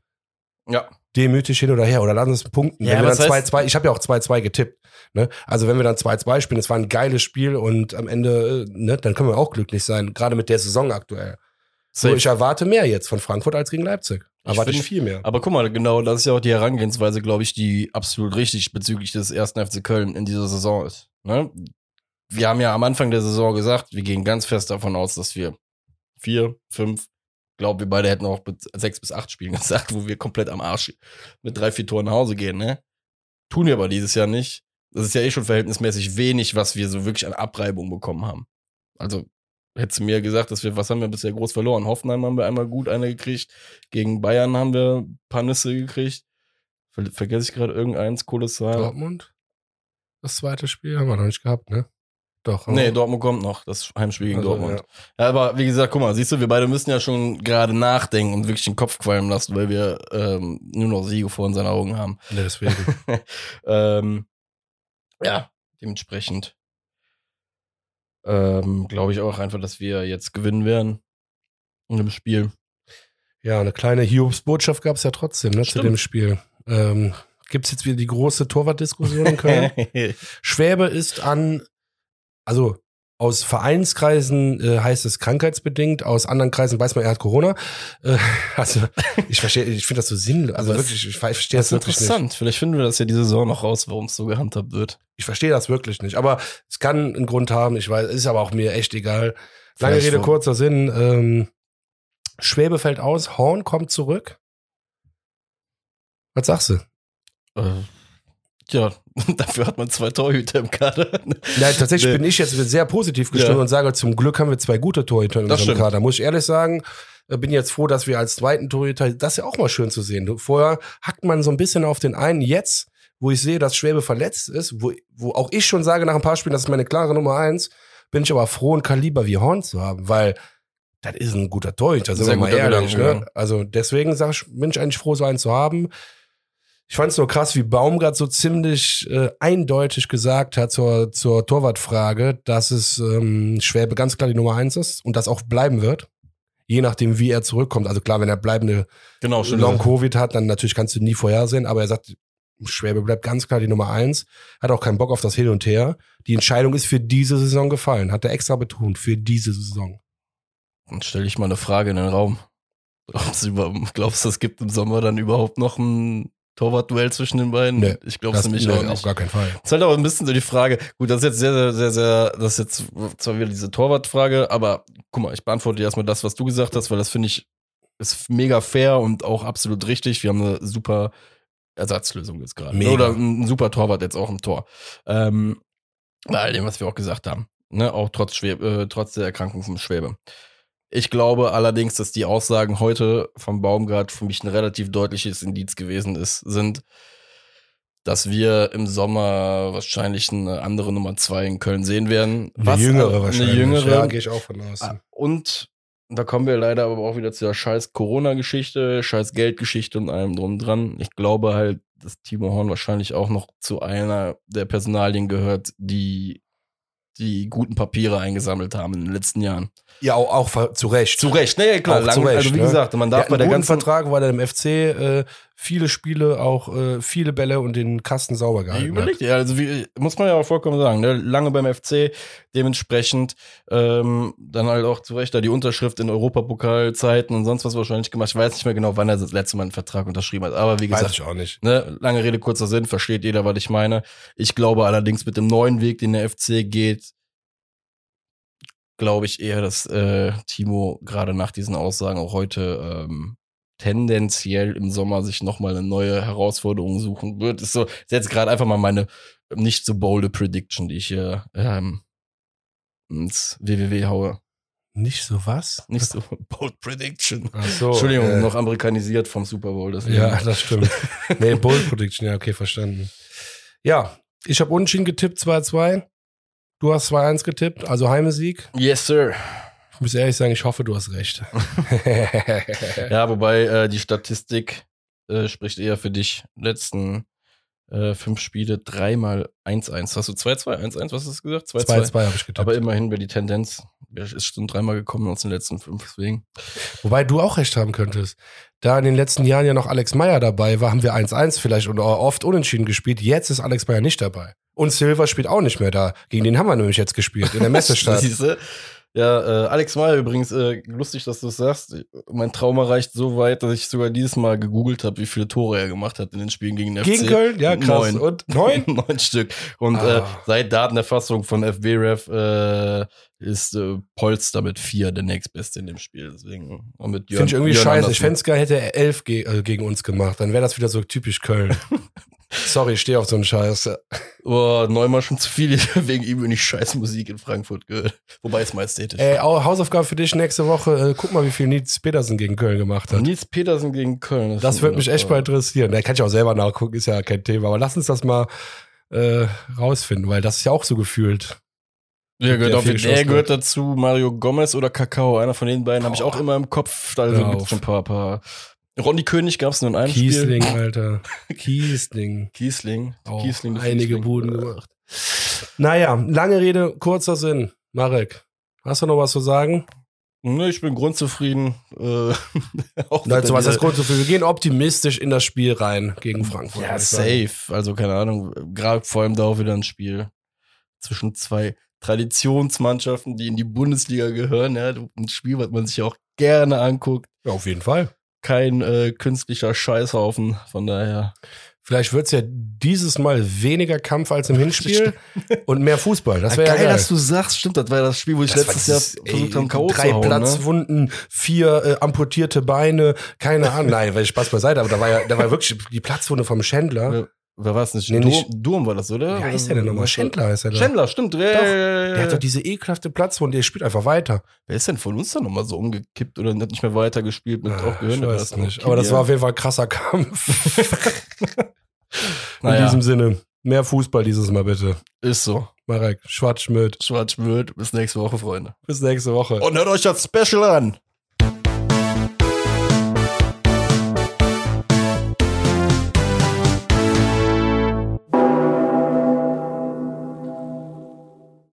B: Ja.
A: Demütig hin oder her oder lass uns punkten.
B: Ja,
A: wenn wir dann
B: heißt-
A: 2-2, ich habe ja auch 2-2 getippt. Ne? Also wenn wir dann 2-2 spielen, es war ein geiles Spiel und am Ende, äh, ne, dann können wir auch glücklich sein, gerade mit der Saison aktuell. So, ich erwarte mehr jetzt von Frankfurt als gegen Leipzig. Erwarte ich,
B: finde-
A: viel mehr.
B: Aber guck mal, genau, das ist ja auch die Herangehensweise, glaube ich, die absolut richtig bezüglich des ersten FC Köln in dieser Saison ist. Ne? Wir haben ja am Anfang der Saison gesagt, wir gehen ganz fest davon aus, dass wir vier, fünf, glaube wir beide hätten auch mit sechs bis acht Spielen gesagt, wo wir komplett am Arsch mit drei, vier Toren nach Hause gehen, ne? Tun wir aber dieses Jahr nicht. Das ist ja eh schon verhältnismäßig wenig, was wir so wirklich an Abreibung bekommen haben. Also hättest du mir gesagt, dass wir, was haben wir bisher groß verloren? Hoffenheim haben wir einmal gut eine gekriegt. Gegen Bayern haben wir ein paar Nüsse gekriegt. Ver vergesse ich gerade irgendeins, kolossal.
A: Dortmund? Das zweite Spiel haben wir noch nicht gehabt, ne? Doch.
B: Nee,
A: aber-
B: Dortmund kommt noch, das Heimspiel gegen
A: Also,
B: Dortmund.
A: ja.
B: Ja, aber wie gesagt, guck mal, siehst du, wir beide müssen ja schon gerade nachdenken und wirklich den Kopf qualmen lassen, weil wir ähm, nur noch Siege vor unseren Augen haben.
A: Ne, deswegen.
B: ähm, ja, dementsprechend ähm, glaube ich auch einfach, dass wir jetzt gewinnen werden in dem Spiel.
A: ja, eine kleine Hiobsbotschaft gab es ja trotzdem, ne, zu dem Spiel. Ähm, Gibt es jetzt wieder die große Torwartdiskussion in Köln? Schwäbe ist an, also aus Vereinskreisen äh, heißt es krankheitsbedingt, aus anderen Kreisen weiß man, er hat Corona. Äh, also ich verstehe, ich finde das so sinnlos. Also wirklich, ich ver- verstehe
B: das
A: das wirklich nicht.
B: interessant. Vielleicht finden wir das ja diese Saison noch raus, warum es so gehandhabt wird.
A: Ich verstehe das wirklich nicht. Aber es kann einen Grund haben. Ich weiß, ist aber auch mir echt egal. Lange
B: Vielleicht
A: Rede,
B: so-
A: kurzer Sinn. Ähm, Schwäbe fällt aus, Horn kommt zurück. Was sagst du?
B: Äh, ja, dafür hat man zwei Torhüter im Kader.
A: Ja, tatsächlich
B: Nee.
A: bin ich jetzt sehr positiv gestimmt
B: Ja.
A: und sage, zum Glück haben wir zwei gute Torhüter in
B: Das
A: unserem
B: stimmt.
A: Kader. Muss ich ehrlich sagen, äh, bin jetzt froh, dass wir als zweiten Torhüter, das ist ja auch mal schön zu sehen. Vorher hackt man so ein bisschen auf den einen. Jetzt, wo ich sehe, dass Schwäbe verletzt ist, wo, wo auch ich schon sage nach ein paar Spielen, das ist meine klare Nummer eins, bin ich aber froh, ein Kaliber wie Horn zu haben, weil das ist ein guter Torhüter, sind wir mal ehrlich. Ne? Also deswegen sag ich, bin ich eigentlich froh, so einen zu haben. Ich fand es nur krass, wie Baumgart so ziemlich äh, eindeutig gesagt hat zur, zur Torwartfrage, dass es ähm, Schwäbe ganz klar die Nummer eins ist und das auch bleiben wird. Je nachdem, wie er zurückkommt. Also klar, wenn er bleibende
B: Genau.
A: Long-Covid hat, dann natürlich kannst du nie vorhersehen, aber er sagt, Schwäbe bleibt ganz klar die Nummer eins, hat auch keinen Bock auf das Hin und Her. Die Entscheidung ist für diese Saison gefallen, hat er extra betont, für diese Saison.
B: Dann stelle ich mal eine Frage in den Raum. Glaubst du, glaubst du, es gibt im Sommer dann überhaupt noch ein Torwartduell zwischen den beiden?
A: Nee,
B: ich glaube
A: Das
B: nämlich
A: nee,
B: auch
A: auf
B: nicht.
A: gar keinen Fall.
B: Das ist halt auch ein bisschen so die Frage. Gut, das ist jetzt sehr, sehr, sehr, sehr, das ist jetzt zwar wieder diese Torwartfrage, aber guck mal, ich beantworte dir erstmal das, was du gesagt hast, weil das finde ich ist mega fair und auch absolut richtig. Wir haben eine super Ersatzlösung jetzt gerade.
A: Mega.
B: Oder ein super Torwart jetzt auch im Tor. Ähm, bei all dem, was wir auch gesagt haben. Ne, auch trotz, Schwäbe, äh, trotz der Erkrankung vom Schwäbe. Ich glaube allerdings, dass die Aussagen heute vom Baumgart für mich ein relativ deutliches Indiz gewesen ist, sind, dass wir im Sommer wahrscheinlich eine andere Nummer zwei in Köln sehen werden.
A: Eine
B: Was,
A: jüngere wahrscheinlich.
B: Eine jüngere.
A: Ja, gehe ich auch von aus.
B: Ah, Und da kommen wir leider aber auch wieder zu der scheiß Corona-Geschichte, scheiß Geldgeschichte und allem drum dran. Ich glaube halt, dass Timo Horn wahrscheinlich auch noch zu einer der Personalien gehört, die die guten Papiere eingesammelt haben in den letzten Jahren.
A: Ja, auch, auch zu Recht.
B: Zu Recht, ne, klar. Lang,
A: zu Recht,
B: also wie
A: ne?
B: gesagt, man darf
A: hat
B: bei der ganzen
A: Vertrag, weil er im FC äh, viele Spiele, auch äh, viele Bälle und den Kasten sauber
B: Ja,
A: gehalten hat.
B: überlegt, ja, also wie, muss man ja auch vollkommen sagen, ne? lange beim FC, dementsprechend ähm, dann halt auch zu Recht da die Unterschrift in Europapokalzeiten und sonst was wahrscheinlich gemacht. Ich weiß nicht mehr genau, wann er das letzte Mal einen Vertrag unterschrieben hat, aber wie
A: Weiß
B: gesagt,
A: ich auch nicht.
B: ne, lange Rede, kurzer Sinn, versteht jeder, was ich meine. Ich glaube allerdings mit dem neuen Weg, den der FC geht, glaube ich eher, dass äh, Timo gerade nach diesen Aussagen auch heute ähm, tendenziell im Sommer sich nochmal eine neue Herausforderung suchen wird. Ist so, ist jetzt gerade einfach mal meine nicht so bolde Prediction, die ich hier ähm, ins WWW haue.
A: Nicht so was?
B: Nicht so bold Prediction.
A: Ach so,
B: Entschuldigung,
A: äh,
B: noch amerikanisiert vom Super Bowl. Deswegen.
A: Ja, das stimmt. nee, Bold Prediction, ja, okay, verstanden. Ja, ich habe unentschieden getippt, 2-2. Du hast 2-1 getippt, also Heimesieg.
B: Yes, sir.
A: Ich muss ehrlich sagen, ich hoffe, du hast recht.
B: Ja, wobei äh, die Statistik äh, spricht eher für dich. Letzten äh, fünf Spiele dreimal 1-1. Hast du 2-2, 1-1, was hast du gesagt? 2-2.
A: 2-2 habe ich getippt.
B: Aber immerhin wäre die Tendenz, ist schon dreimal gekommen aus den letzten fünf, deswegen.
A: Wobei du auch recht haben könntest. Da in den letzten Jahren ja noch Alex Meyer dabei war, haben wir 1-1 vielleicht und oft unentschieden gespielt. Jetzt ist Alex Meyer nicht dabei. Und Silva spielt auch nicht mehr da. Gegen den haben wir nämlich jetzt gespielt, in der Messestadt.
B: Siehste? Ja, äh, Alex Meyer übrigens, äh, lustig, dass du es sagst. Mein Trauma reicht so weit, dass ich sogar dieses Mal gegoogelt habe, wie viele Tore er gemacht hat in den Spielen gegen den
A: Gegen
B: FC.
A: Köln? Ja, krass.
B: Neun.
A: Und neun?
B: Neun Stück. Und äh,
A: Ah.
B: seit Datenerfassung von FBref äh, ist äh, Polster mit vier der nächstbeste in dem Spiel. Deswegen
A: Finde ich irgendwie
B: Jörn
A: scheiße. Ich fände es geil, hätte er elf ge äh, gegen uns gemacht. Dann wäre das wieder so typisch Köln. Sorry, ich stehe auf so einen Scheiß.
B: Boah, neunmal schon zu viel. Wegen ihm bin ich scheiß Musik in Frankfurt gehört. Wobei es majestätisch.
A: Ey, au- Hausaufgabe für dich nächste Woche. Äh, guck mal, wie viel Nils Petersen gegen Köln gemacht hat.
B: Nils Petersen gegen Köln.
A: Das würde mich echt mal interessieren. Da kann ich auch selber nachgucken, ist ja kein Thema. Aber lass uns das mal äh, rausfinden, weil das ist ja auch so gefühlt.
B: Der gehört, auf, der gehört dazu, Mario Gomez oder Kakao. Einer von den beiden habe ich auch immer im Kopf. Da
A: auf.
B: schon ein paar, paar. Ronny König gab es nur in einem
A: Kiesling,
B: Spiel.
A: Alter. Kiesling.
B: Kiesling.
A: Auch
B: Kiesling. du
A: einige. Buden gemacht. Naja, lange Rede, kurzer Sinn. Marek, hast du noch was zu sagen?
B: Ne, ich bin grundzufrieden. Äh, auch
A: Dazu
B: der-
A: was das Grund zu viel. Wir gehen optimistisch in das Spiel rein gegen Frankfurt.
B: Ja, safe. Also keine Ahnung. Gerade vor allem da auch wieder ein Spiel zwischen zwei Traditionsmannschaften, die in die Bundesliga gehören. Ja, ein Spiel, was man sich auch gerne anguckt.
A: Ja, auf jeden Fall.
B: Kein äh, künstlicher Scheißhaufen. Von daher.
A: Vielleicht wird's ja dieses Mal weniger Kampf als im Hinspiel und mehr Fußball. Das wäre ja geil.
B: dass du sagst, stimmt, das war das Spiel, wo ich
A: Das
B: letztes Jahr versucht habe, K.O.
A: Drei
B: zu hauen. Ne?
A: Platzwunden, vier äh, amputierte Beine, keine Ahnung. Nein, weil Spaß beiseite, aber da war ja, da war wirklich die Platzwunde vom Schändler.
B: Ja. Wer war es nicht?
A: Nee,
B: Durm,
A: nicht-
B: Durm war das, oder?
A: Wie heißt der denn nochmal? Schändler heißt er.
B: Schändler, stimmt. Doch,
A: Der hat doch diese ekelhafte Platzwunde, der spielt einfach weiter.
B: Wer ist denn von uns dann nochmal so umgekippt oder hat nicht mehr weitergespielt mit
A: Ah,
B: auch Gehirn?
A: ich weiß nicht. Aber das war auf jeden Fall ein krasser Kampf. In
B: naja,
A: diesem Sinne, mehr Fußball dieses Mal bitte.
B: ist so.
A: Marek, Schwarzschmidt.
B: Schwarz-Schmidt. Bis nächste Woche, Freunde.
A: Bis nächste Woche.
B: Und hört euch das Special an.